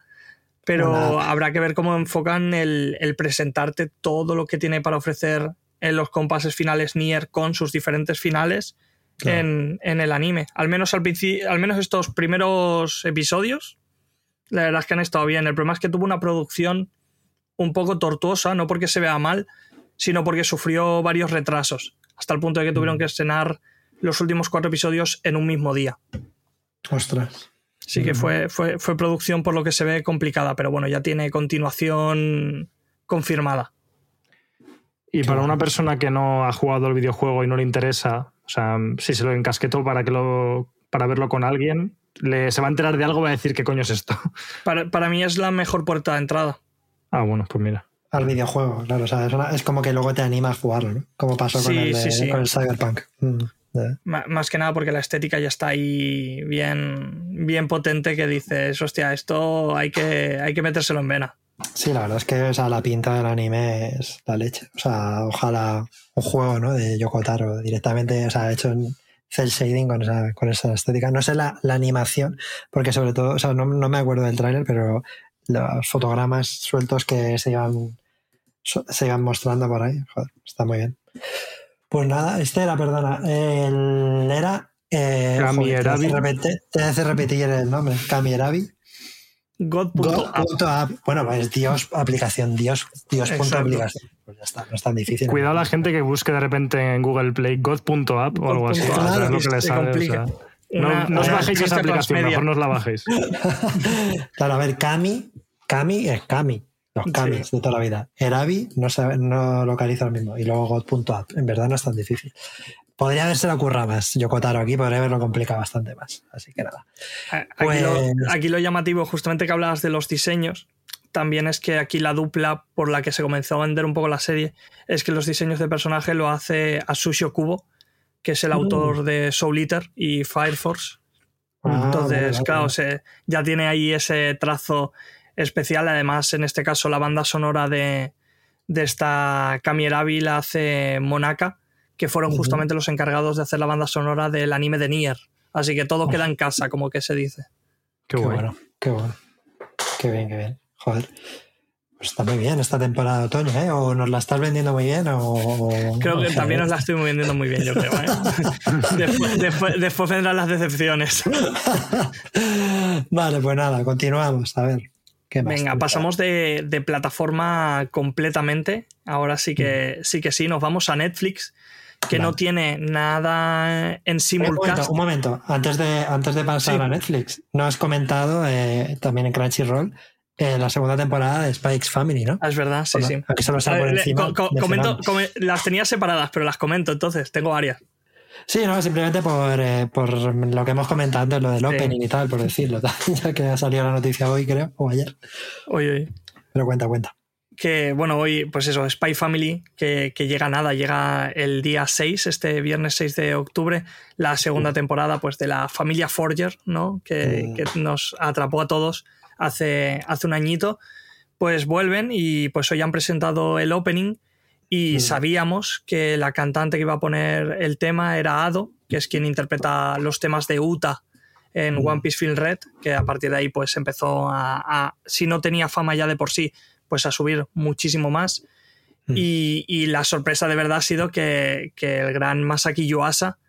Pero habrá que ver cómo enfocan el, presentarte todo lo que tiene para ofrecer en los compases finales Nier con sus diferentes finales en, el anime. Al menos, al, al menos estos primeros episodios, la verdad es que han estado bien. El problema es que tuvo una producción un poco tortuosa, no porque se vea mal, sino porque sufrió varios retrasos, hasta el punto de que tuvieron mm. que estrenar los últimos cuatro episodios en un mismo día. Ostras. Sí que fue, fue, fue producción por lo que se ve complicada, pero bueno, ya tiene continuación confirmada. Y para una persona que no ha jugado el videojuego y no le interesa, o sea, si se lo encasquetó para que lo para verlo con alguien, le, se va a enterar de algo va a decir qué coño es esto. Para, mí es la mejor puerta de entrada. Ah, bueno, pues mira. Al videojuego, claro. O sea, es, como que luego te anima a jugarlo, ¿no? Como pasó con, el, con el Cyberpunk. Mm. Más que nada porque la estética ya está ahí bien, bien potente que dices, hostia, esto hay que, hay que metérselo en vena. Sí, la verdad es que la pinta del anime es la leche. O sea, ojalá un juego ¿no? de Yokotaro directamente, o sea, hecho en cel shading con esa, con esa estética. No sé la, animación, porque sobre todo, o sea, no, me acuerdo del tráiler, pero los fotogramas sueltos que se iban, se iban mostrando por ahí, joder, está muy bien. Pues nada, este era, perdona. El era. Eh, te, hace repetir el nombre. Kamierabi. God.app. Bueno, pues Dios, aplicación, Dios, Dios.aplicación. Pues ya está, no es tan difícil. Cuidado la gente que busque de repente en Google Play God.app o algo así. Claro, lo que les sale, no, no os bajéis esa aplicación, mejor no os la bajéis. claro, a ver, Kami, Kami es Kami. Los cambios de toda la vida. Erabi no, no localiza lo mismo. Y luego God.app. En verdad no es tan difícil. Podría haberse la ocurra más. Yokotaro aquí podría haberlo complicado bastante más. Así que nada. Pues aquí, lo, llamativo, justamente que hablabas de los diseños, también es que aquí la dupla por la que se comenzó a vender un poco la serie es que los diseños de personaje lo hace Asusho Kubo, que es el autor mm. de Soul Eater y Fire Force. Ah, Entonces, claro, ya tiene ahí ese trazo especial. Además, en este caso, la banda sonora de, de esta Kamierabi la hace Monaka, que fueron justamente los encargados de hacer la banda sonora del anime de Nier. Así que todo queda en casa, como que se dice. Qué, bueno. Qué bueno. Qué bien, qué bien. Joder. Pues está muy bien esta temporada de otoño, ¿eh? O nos la estás vendiendo muy bien o... Creo que también nos la estoy vendiendo muy bien, yo creo, ¿eh? después, después, vendrán las decepciones. vale, pues nada, continuamos. A ver. ¿Qué más Venga, pasamos de, de, plataforma completamente. Ahora sí que, mm. sí que sí, nos vamos a Netflix que no tiene nada en simulcast. Un momento, Antes, de, antes de pasar a Netflix, no has comentado eh, también en Crunchyroll eh, la segunda temporada de Spike's Family, ¿no? Es verdad, sí, sí. Aquí solo por encima. comento, las tenía separadas, pero las comento entonces, tengo varias. Sí, no, simplemente por, eh, por lo que hemos comentado, lo del opening y tal, por decirlo, ya que ha salido la noticia hoy, creo, o ayer. Hoy, hoy. Pero cuenta, cuenta que, bueno, hoy, pues eso, Spy Family, que, llega nada, llega el día 6, este viernes 6 de octubre, la segunda temporada, pues, de la familia Forger, ¿no? Que, nos atrapó a todos hace, hace un añito, pues vuelven y pues hoy han presentado el opening y sabíamos que la cantante que iba a poner el tema era Ado, que es quien interpreta los temas de Uta en One Piece Film Red, que a partir de ahí pues empezó a, si no tenía fama ya de por sí, pues a subir muchísimo más. Mm. Y, la sorpresa de verdad ha sido que, el gran Masaki Yuasa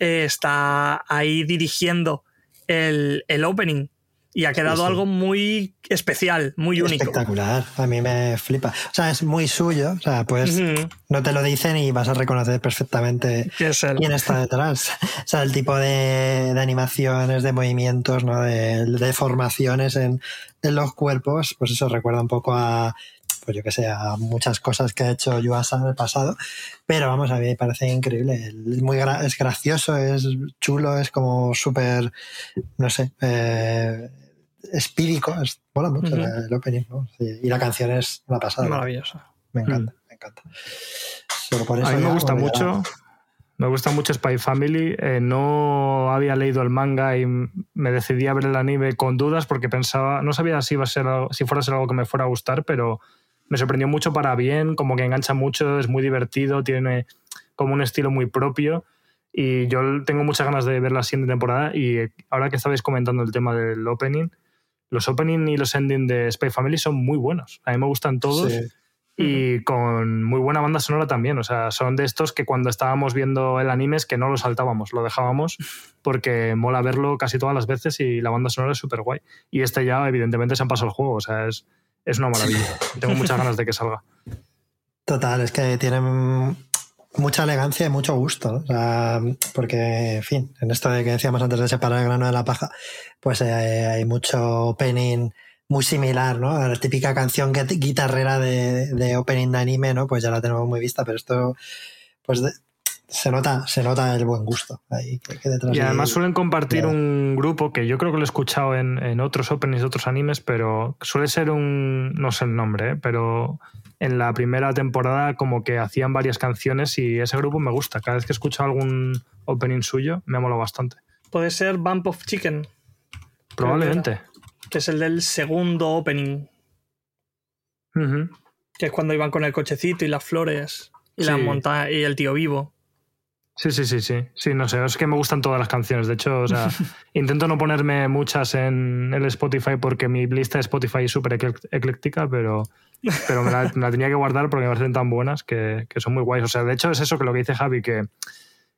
eh, está ahí dirigiendo el, opening y ha quedado algo muy especial, muy único. Espectacular, a mí me flipa. O sea, es muy suyo, o sea, pues no te lo dicen y vas a reconocer perfectamente quién está detrás. O sea, el tipo de, animaciones, de movimientos, ¿no? de, formaciones en, en, los cuerpos, pues eso recuerda un poco a, pues yo que sé, a muchas cosas que ha hecho Yuasa en el pasado, pero vamos, a mí me parece increíble. Es, muy es gracioso, es chulo, es como súper, no sé, eh, espírico, es, mola mucho el opening, ¿no? y la canción es una pasada. Maravillosa. Me encanta, me encanta. a mí me gusta mucho. Me gusta mucho Spy Family. Eh, no había leído el manga y me decidí a ver el anime con dudas porque pensaba, no sabía si iba a ser si fuera a ser algo que me fuera a gustar, pero me sorprendió mucho para bien, como que engancha mucho, es muy divertido, tiene como un estilo muy propio. Y yo tengo muchas ganas de ver la siguiente temporada. Y ahora que estabais comentando el tema del opening, los opening y los ending de Spy Family son muy buenos. A mí me gustan todos. Y con muy buena banda sonora también. O sea, son de estos que cuando estábamos viendo el anime es que no lo saltábamos, lo dejábamos porque mola verlo casi todas las veces y la banda sonora es súper guay. Y este ya, evidentemente, se han pasado el juego. O sea, es, es una maravilla. Tengo muchas ganas de que salga. Total, es que tienen mucha elegancia y mucho gusto. porque, en fin, en esto de que decíamos antes de separar el grano de la paja, pues eh, hay mucho opening muy similar, ¿no? A la típica canción guitarrera de, de, opening de anime, ¿no? Pues ya la tenemos muy vista, pero esto, pues se nota, se nota el buen gusto ahí Y además suelen compartir un grupo que yo creo que lo he escuchado en, en, otros openings de otros animes, pero suele ser un, no sé el nombre, ¿eh? pero en la primera temporada como que hacían varias canciones y ese grupo me gusta. Cada vez que escucho algún opening suyo me mola bastante. Puede ser Bump of Chicken. Probablemente. Que es el del segundo opening. Que es cuando iban con el cochecito y las flores y, la monta y el tío vivo. Sí, sí, sí, sí. Sí, no sé, es que me gustan todas las canciones. De hecho, o sea, intento no ponerme muchas en el Spotify porque mi lista de Spotify es súper ecléctica, pero, pero me la, tenía que guardar porque me parecen tan buenas que, son muy guays. O sea, de hecho es eso que lo que dice Javi, que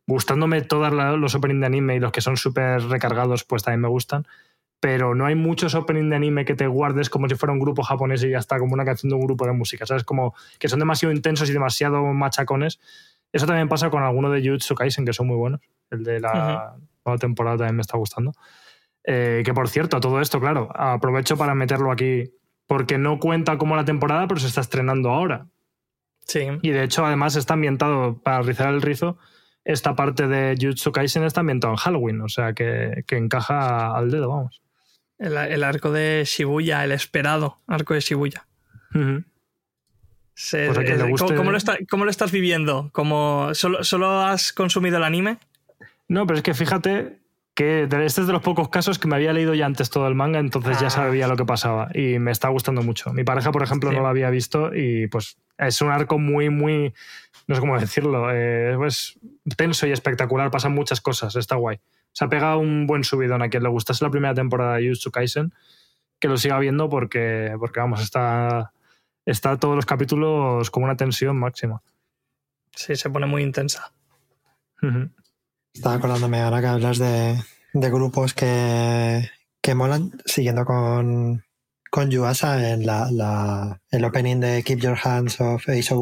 gustándome todos los openings de anime y los que son súper recargados, pues también me gustan. Pero no hay muchos openings de anime que te guardes como si fuera un grupo japonés y ya está, como una canción de un grupo de música. ¿Sabes? Como que son demasiado intensos y demasiado machacones eso también pasa con algunos de Jujutsu Kaisen que son muy buenos. El de la nueva temporada también me está gustando. Eh, que por cierto, todo esto, claro, aprovecho para meterlo aquí porque no cuenta como la temporada, pero se está estrenando ahora. Sí. Y de hecho, además está ambientado, para rizar el rizo, esta parte de Jujutsu Kaisen está ambientado en Halloween, o sea que, encaja al dedo, vamos. El, arco de Shibuya, el esperado arco de Shibuya. Pues ¿cómo, lo estás viviendo? ¿Cómo, solo, has consumido el anime? No, pero es que fíjate que este es de los pocos casos que me había leído ya antes todo el manga, entonces ya ah. sabía lo que pasaba y me está gustando mucho. Mi pareja, por ejemplo, no lo había visto y pues es un arco muy, muy, no sé cómo decirlo, eh, pues tenso y espectacular, pasan muchas cosas, está guay. Se ha pegado un buen subidón a quien le gustase la primera temporada de Jujutsu Kaisen, que lo siga viendo porque, porque vamos, está está todos los capítulos con una tensión máxima. Sí, se pone muy intensa. Estaba acordándome ahora que hablas de, grupos que, que molan, siguiendo con, con Yuasa en la, el opening de Keep Your Hands of Ace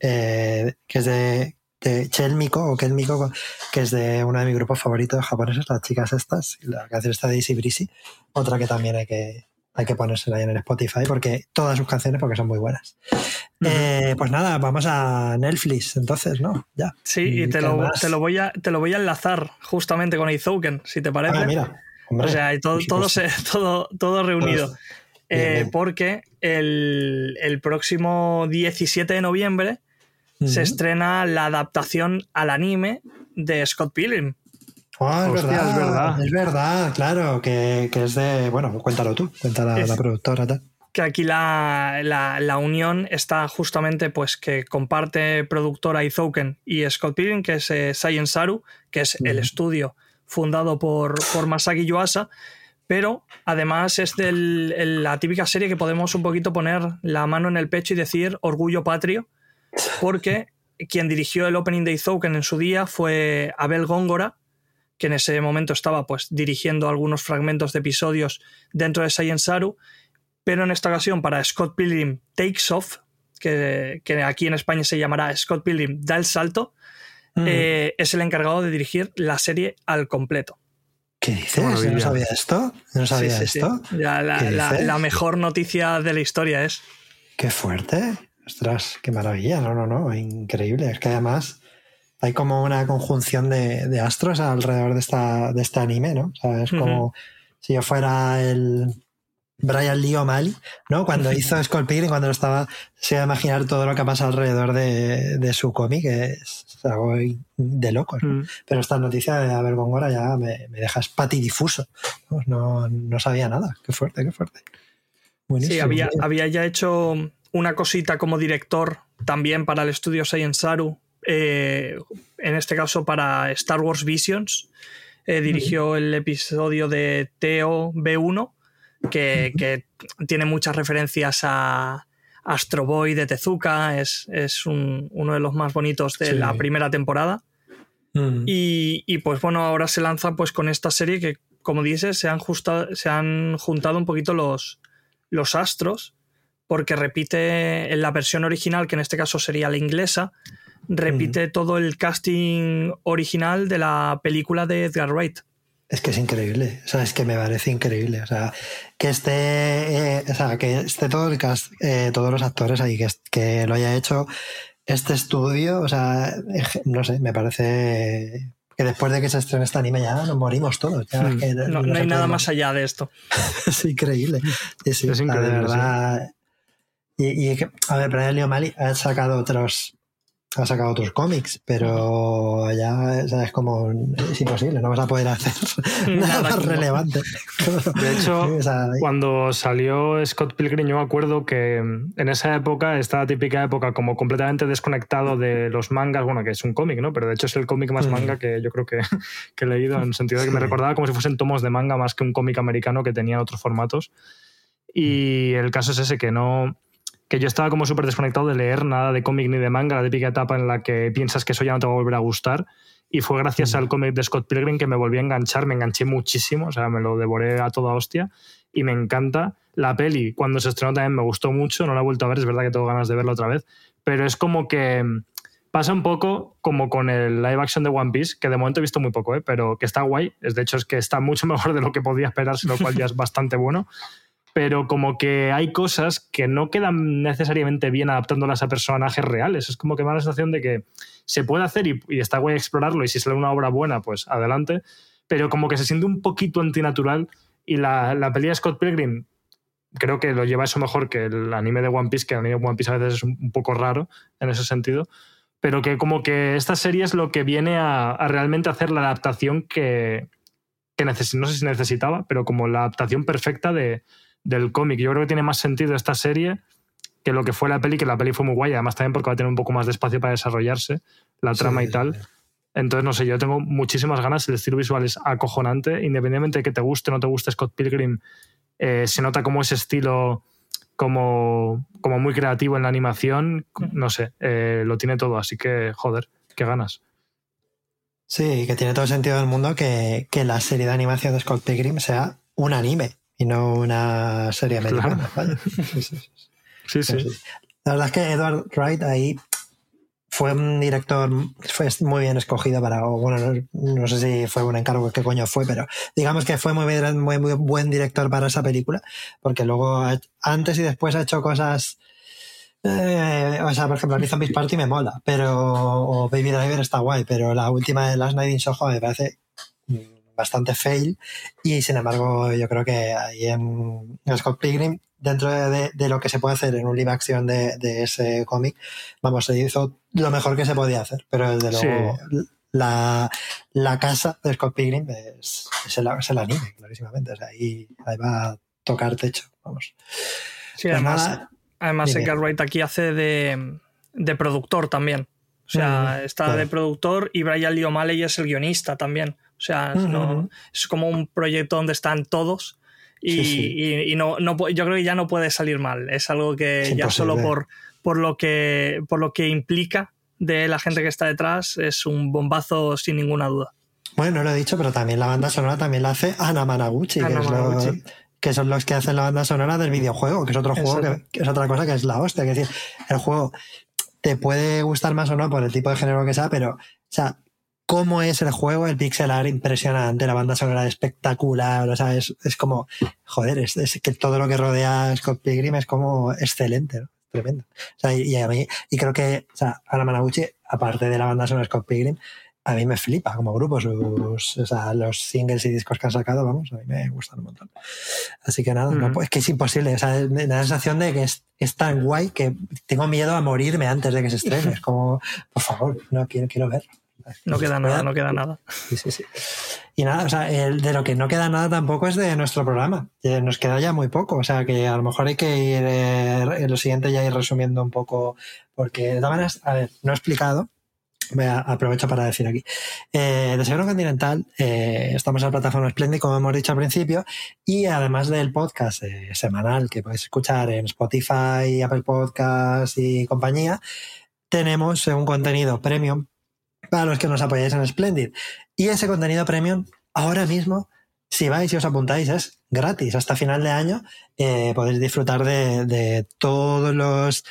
eh, que es de, de Chelmiko o Kelmiko, que es de uno de mis grupos favoritos japoneses, las chicas estas, la canción está de Easy Breezy, otra que también hay que, hay que ponérsela ahí en el Spotify porque todas sus canciones porque son muy buenas. Eh, pues nada, vamos a Netflix entonces, ¿no? Ya. Sí, y, te, lo, te, lo, voy a, te lo voy a enlazar justamente con Izouken, si te parece. Ah, mira. o sea, todo, todo, todo, todo, reunido. Eh, porque el, el, próximo 17 de noviembre se estrena la adaptación al anime de Scott Pilgrim. Ah, es, verdad, es verdad. Es verdad, claro, que, es de. Bueno, cuéntalo tú, cuéntala la, productora. Que aquí la, la, unión está justamente, pues, que comparte productora Izouken y Scott Pilgrim, que es eh, Science Saru, que es el estudio fundado por, por Masaki Yuasa, pero además es de la típica serie que podemos un poquito poner la mano en el pecho y decir orgullo patrio, porque quien dirigió el opening de Izouken en su día fue Abel Góngora, que en ese momento estaba pues dirigiendo algunos fragmentos de episodios dentro de Science Saru, pero en esta ocasión para Scott Pilgrim Takes Off, que, aquí en España se llamará Scott Pilgrim Da el Salto, mm. eh, es el encargado de dirigir la serie al completo. ¿Qué dices? no sabía esto. no sabía esto. la, mejor noticia de la historia es. Qué fuerte. Ostras, qué maravilla. No, no, no. Increíble. Es que además hay como una conjunción de, astros alrededor de, esta, de este anime, ¿no? O sea, es como si yo fuera el Brian Lee O'Malley, ¿no? Cuando hizo Skull Pilgrim, cuando lo estaba, se iba a imaginar todo lo que pasa alrededor de, su cómic, es algo de locos, ¿no? Pero esta noticia de Abel Gongora ya me, me dejas patidifuso. ¿no? No, sabía nada. Qué fuerte, qué fuerte. Buenísimo. Sí, había, había ya hecho una cosita como director también para el estudio Science Saru eh, en este caso para Star Wars Visions. Eh, dirigió el episodio de Teo B1, que, tiene muchas referencias a Astro Boy de Tezuka, es, uno de los más bonitos de la primera temporada. y, pues bueno, ahora se lanza pues con esta serie que, como dices, se han, se han juntado un poquito los, los astros, porque repite en la versión original, que en este caso sería la inglesa, repite todo el casting original de la película de Edgar Wright. Es que es increíble, o sea, es que me parece increíble, o sea, que esté, eh, o sea, que esté todo el cast, eh, todos los actores ahí, que, que lo haya hecho este estudio, o sea, no sé, me parece que después de que se estrene este anime ya nos morimos todos. Hmm. no, hay nada más allá de esto. es increíble. es increíble, de verdad. Y, y, a ver, pero Leo Mali ha sacado otros ha sacado otros cómics, pero ya es como es imposible, no vas a poder hacer nada más relevante. De hecho, cuando salió Scott Pilgrim, yo me acuerdo que en esa época, esta típica época, como completamente desconectado de los mangas, bueno, que es un cómic, ¿no? Pero de hecho es el cómic más mm. manga que yo creo que, he leído, en el sentido de que me recordaba como si fuesen tomos de manga más que un cómic americano que tenía otros formatos. Y el caso es ese, que no que yo estaba como súper desconectado de leer nada de cómic ni de manga, la típica etapa en la que piensas que eso ya no te va a volver a gustar. Y fue gracias al cómic de Scott Pilgrim que me volví a enganchar, me enganché muchísimo, o sea, me lo devoré a toda hostia y me encanta. La peli, cuando se estrenó también me gustó mucho, no la he vuelto a ver, es verdad que tengo ganas de verla otra vez, pero es como que pasa un poco como con el live action de One Piece, que de momento he visto muy poco, ¿eh? pero que está guay, es, de hecho es que está mucho mejor de lo que podía esperarse, lo cual ya es bastante bueno pero como que hay cosas que no quedan necesariamente bien adaptándolas a personajes reales. Es como que me da la sensación de que se puede hacer y, está guay explorarlo y si sale una obra buena, pues adelante, pero como que se siente un poquito antinatural y la, la peli de Scott Pilgrim creo que lo lleva eso mejor que el anime de One Piece, que el anime de One Piece a veces es un, poco raro en ese sentido, pero que como que esta serie es lo que viene a, realmente hacer la adaptación que, que no sé si necesitaba, pero como la adaptación perfecta de, del cómic. Yo creo que tiene más sentido esta serie que lo que fue la peli, que la peli fue muy guay, además también porque va a tener un poco más de espacio para desarrollarse, la trama y tal. Entonces, no sé, yo tengo muchísimas ganas, el estilo visual es acojonante, independientemente de que te guste o no te guste Scott Pilgrim, eh, se nota como ese estilo como, como muy creativo en la animación, no sé, eh, lo tiene todo, así que joder, qué ganas. Sí, que tiene todo el sentido del mundo que, que la serie de animación de Scott Pilgrim sea un anime y no una serie americana. Sí, sí. La verdad es que Edward Wright ahí fue un director fue muy bien escogido para, bueno, no, sé si fue un encargo, qué coño fue, pero digamos que fue muy, muy, muy buen director para esa película, porque luego antes y después ha hecho cosas, eh, o sea, por ejemplo, mi Zombies Party me mola, pero, o Baby Driver está guay, pero la última de Last Night in Soho me parece bastante fail y sin embargo yo creo que ahí en Scott Pilgrim dentro de, lo que se puede hacer en un live action de, ese cómic, vamos, se hizo lo mejor que se podía hacer, pero desde luego la, casa de Scott Pilgrim es, el, anime, clarísimamente, o sea, ahí, va a tocar techo, vamos. Sí, pues además, además Edgar Wright aquí hace de, productor también. O sea, está de productor y Brian Lee O'Malley es el guionista también. O sea, es como un proyecto donde están todos y, no, no, yo creo que ya no puede salir mal. Es algo que ya solo por, por, lo que, por lo que implica de la gente que está detrás es un bombazo sin ninguna duda. Bueno, no lo he dicho, pero también la banda sonora también la hace Ana Managuchi, que, son los que hacen la banda sonora del videojuego, que es otro juego que, es otra cosa que es la hostia. Es decir, el juego te puede gustar más o no por el tipo de género que sea, pero o sea, cómo es el juego, el pixel art impresionante, la banda sonora espectacular, o sea, es, como, joder, es, que todo lo que rodea a Scott Pilgrim es como excelente, ¿no? Tremendo. O sea, y, a mí, y creo que, o sea, Ana Managuchi, aparte de la banda sonora de Scott Pilgrim, a mí me flipa como grupo, sus, o sea, los singles y discos que han sacado, vamos, a mí me gustan un montón. Así que nada, no, es que es imposible, o sea, me da la sensación de que es, es, tan guay que tengo miedo a morirme antes de que se estrene. Es como, por favor, no quiero, quiero verlo. No queda nada, no queda nada. Sí, sí, sí. Y nada, o sea, el, de lo que no queda nada tampoco es de nuestro programa. Nos queda ya muy poco, o sea que a lo mejor hay que ir eh, en lo siguiente ya ir resumiendo un poco, porque de todas maneras, a ver, no he explicado, aprovecho para decir aquí. Eh, Desayuno Continental, eh, estamos en la plataforma Splendid, como hemos dicho al principio, y además del podcast eh, semanal que podéis escuchar en Spotify, Apple Podcasts y compañía, tenemos un contenido premium para los que nos apoyáis en Splendid. Y ese contenido premium, ahora mismo, si vais y os apuntáis, es gratis. Hasta final de año eh, podéis disfrutar de, todos los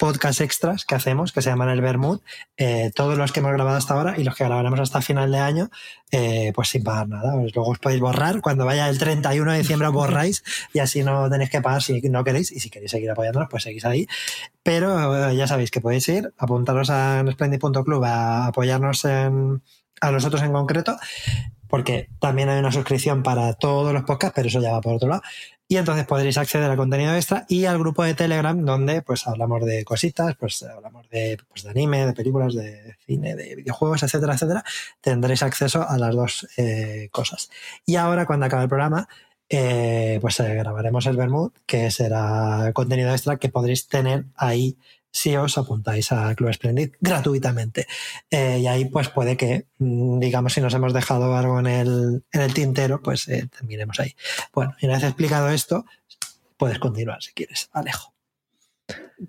podcasts extras que hacemos, que se llaman el Bermud, eh, todos los que hemos grabado hasta ahora y los que grabaremos hasta final de año, eh, pues sin pagar nada. Luego os podéis borrar, cuando vaya el 31 de diciembre borráis y así no tenéis que pagar si no queréis y si queréis seguir apoyándonos, pues seguís ahí. Pero eh, ya sabéis que podéis ir, apuntaros a splendid.club a apoyarnos en, a nosotros en concreto porque también hay una suscripción para todos los podcasts, pero eso ya va por otro lado. Y entonces podréis acceder al contenido extra y al grupo de Telegram donde pues hablamos de cositas, pues hablamos de, pues, de anime, de películas, de cine, de videojuegos, etcétera, etcétera. Tendréis acceso a las dos eh, cosas. Y ahora cuando acabe el programa, eh, pues eh, grabaremos el Bermud, que será contenido extra que podréis tener ahí si os apuntáis a Club Splendid gratuitamente. Eh, y ahí pues puede que, mm, digamos, si nos hemos dejado algo en el, en el tintero, pues eh, terminemos ahí. Bueno, y una vez explicado esto, puedes continuar si quieres. Alejo.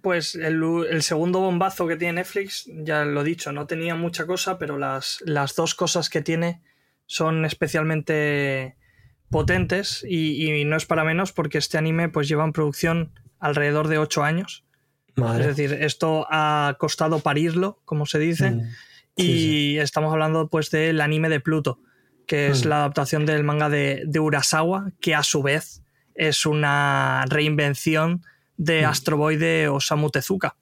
Pues el, segundo bombazo que tiene Netflix, ya lo he dicho, no tenía mucha cosa, pero las, las dos cosas que tiene son especialmente potentes y, y, no es para menos porque este anime pues lleva en producción alrededor de ocho años es decir, esto ha costado parirlo, como se dice, mm. y estamos hablando pues del anime de Pluto, que es mm. la adaptación del manga de, Urasawa, que a su vez es una reinvención de mm. Astro Boy de Osamu Tezuka.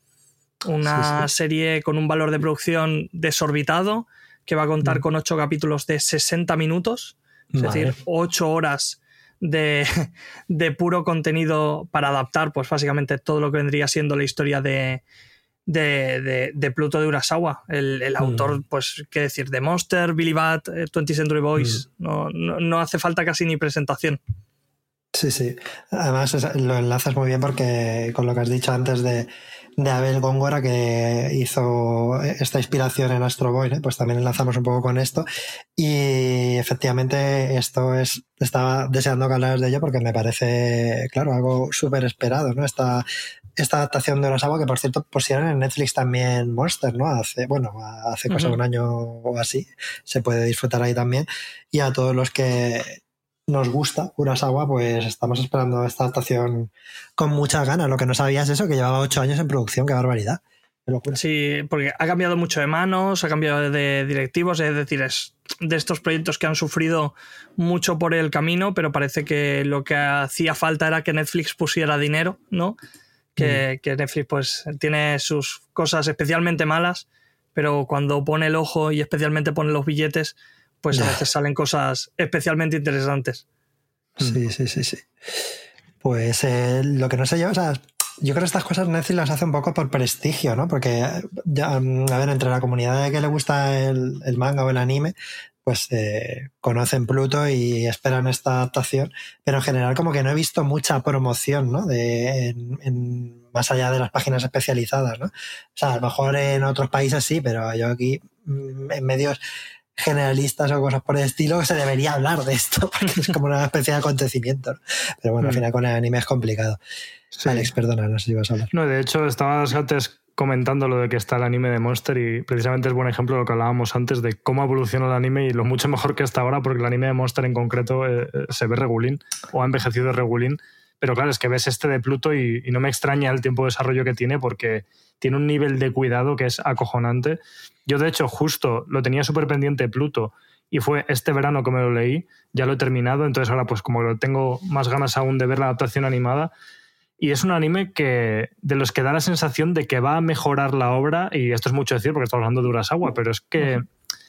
Una serie con un valor de producción desorbitado, que va a contar con ocho capítulos de 60 minutos, es decir, ocho horas de, puro contenido para adaptar, pues básicamente todo lo que vendría siendo la historia de, de, Pluto de Urasawa. El, mm. autor, pues, qué decir, de Monster, Billy Bat, 20th eh, Century Boys. Mm. No, no, hace falta casi ni presentación. Sí, sí. Además lo enlazas muy bien porque con lo que has dicho antes de, de Abel Góngora que hizo esta inspiración en Astro Boy, pues también enlazamos un poco con esto. Y efectivamente esto es, estaba deseando que hablaras de ello porque me parece, claro, algo súper esperado, ¿no? Esta, esta adaptación de Urasawa, que por cierto pusieron en Netflix también Monster, ¿no? Hace, bueno, hace cosa un año o así, se puede disfrutar ahí también. Y a todos los que nos gusta Urasawa, pues estamos esperando esta adaptación con muchas ganas. Lo que no sabías es eso, que llevaba ocho años en producción, qué barbaridad. Sí, porque ha cambiado mucho de manos, ha cambiado de directivos, es decir, es de estos proyectos que han sufrido mucho por el camino, pero parece que lo que hacía falta era que Netflix pusiera dinero, ¿no? Que, mm. Netflix pues tiene sus cosas especialmente malas, pero cuando pone el ojo y especialmente pone los billetes, pues a veces salen cosas especialmente interesantes. Sí, sí, sí, sí. Pues eh, lo que no sé yo, o sea, yo creo que estas cosas Netflix las hace un poco por prestigio, ¿no? Porque, ya, a ver, entre la comunidad de que le gusta el, manga o el anime, pues eh, conocen Pluto y esperan esta adaptación, pero en general como que no he visto mucha promoción, ¿no? De, más allá de las páginas especializadas, ¿no? O sea, a lo mejor en otros países sí, pero yo aquí mm, en medios generalistas o cosas por el estilo, se debería hablar de esto, porque es como una especie de acontecimiento. Pero bueno, al mm. final con el anime es complicado. Alex, perdona, no sé si vas a hablar. No, de hecho, estabas antes comentando lo de que está el anime de Monster y precisamente es buen ejemplo de lo que hablábamos antes de cómo evoluciona el anime y lo mucho mejor que está ahora, porque el anime de Monster en concreto eh, eh, se ve regulín o ha envejecido regulín. Pero claro, es que ves este de Pluto y, y no me extraña el tiempo de desarrollo que tiene porque tiene un nivel de cuidado que es acojonante. Yo, de hecho, justo lo tenía súper pendiente Pluto y fue este verano que me lo leí, ya lo he terminado, entonces ahora pues como lo tengo más ganas aún de ver la adaptación animada, y es un anime que de los que da la sensación de que va a mejorar la obra, y esto es mucho decir porque estamos hablando de Urasawa, pero es que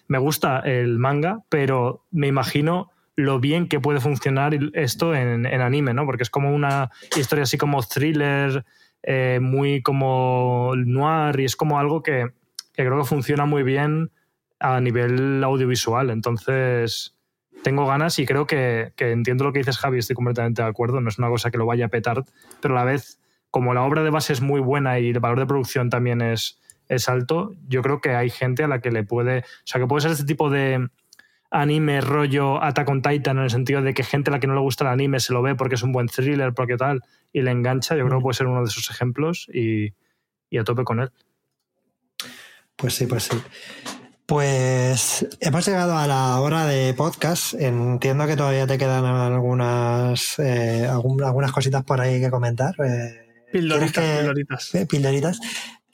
me gusta el manga, pero me imagino lo bien que puede funcionar esto en, en anime, ¿no? Porque es como una historia así como thriller, eh, muy como noir y es como algo que, creo que funciona muy bien a nivel audiovisual. Entonces, tengo ganas y creo que, entiendo lo que dices, Javi, estoy completamente de acuerdo. No es una cosa que lo vaya a petar, pero a la vez, como la obra de base es muy buena y el valor de producción también es, es alto, yo creo que hay gente a la que le puede. O sea, que puede ser este tipo de anime rollo Attack on Titan en el sentido de que gente a la que no le gusta el anime se lo ve porque es un buen thriller, porque tal, y le engancha, yo creo que puede ser uno de esos ejemplos y, a tope con él. Pues sí, pues sí. Pues hemos llegado a la hora de podcast. Entiendo que todavía te quedan algunas, eh, algunas cositas por ahí que comentar. Eh, pildoritas, eh, pildoritas.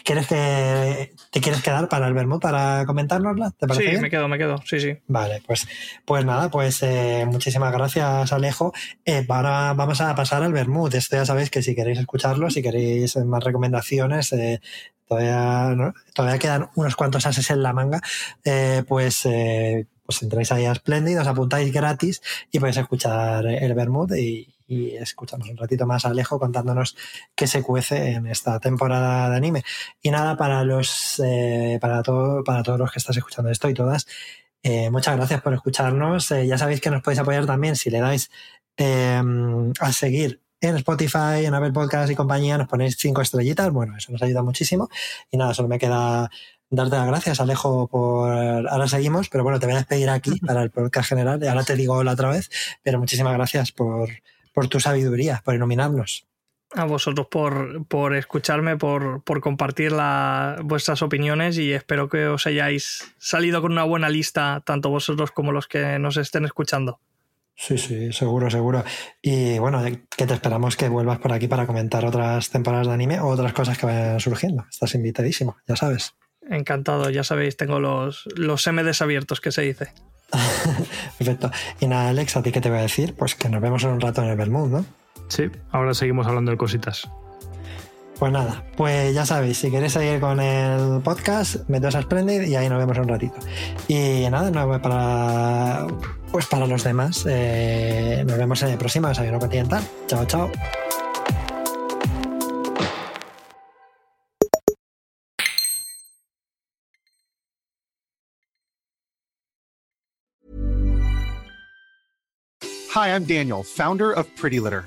¿Quieres que te quieres quedar para el vermut para comentárnosla? ¿Te parece sí, me quedo, me quedo, sí, sí. Vale, pues, pues nada, pues eh, muchísimas gracias, Alejo. Eh, ahora vamos a pasar al vermut. Esto ya sabéis que si queréis escucharlo, si queréis más recomendaciones, eh, todavía, todavía quedan unos cuantos ases en la manga, pues pues entráis ahí a Splendid, os apuntáis gratis y podéis escuchar el Vermut y, y escuchamos un ratito más Alejo contándonos qué se cuece en esta temporada de anime. Y nada, para los eh, para todo, para todos los que estás escuchando esto y todas, eh, muchas gracias por escucharnos. Eh, ya sabéis que nos podéis apoyar también si le dais em, a seguir en Spotify, en Apple Podcast y compañía, nos ponéis cinco estrellitas. Bueno, eso nos ayuda muchísimo. Y nada, solo me queda darte las gracias, Alejo, por. Ahora seguimos, pero bueno, te voy a despedir aquí para el podcast general. Ahora te digo hola otra vez, pero muchísimas gracias por, por tu sabiduría, por iluminarnos. A vosotros por, por escucharme, por, por compartir la, vuestras opiniones y espero que os hayáis salido con una buena lista, tanto vosotros como los que nos estén escuchando. Sí, sí, seguro, seguro. Y bueno, que te esperamos que vuelvas por aquí para comentar otras temporadas de anime o otras cosas que vayan surgiendo. Estás invitadísimo, ya sabes. Encantado, ya sabéis, tengo los, los MDs abiertos que se dice. Perfecto. Y nada, Alex, ¿a ti qué te voy a decir? Pues que nos vemos en un rato en el Bermud, ¿no? Sí, ahora seguimos hablando de cositas. Pues nada, pues ya sabéis, si queréis seguir con el podcast, meteos a Splendid y ahí nos vemos un ratito. Y nada, no, para, pues para los demás, eh, nos vemos en el próximo Desayuno Continental. Chao, chao. Hi, I'm Daniel, founder of Pretty Litter.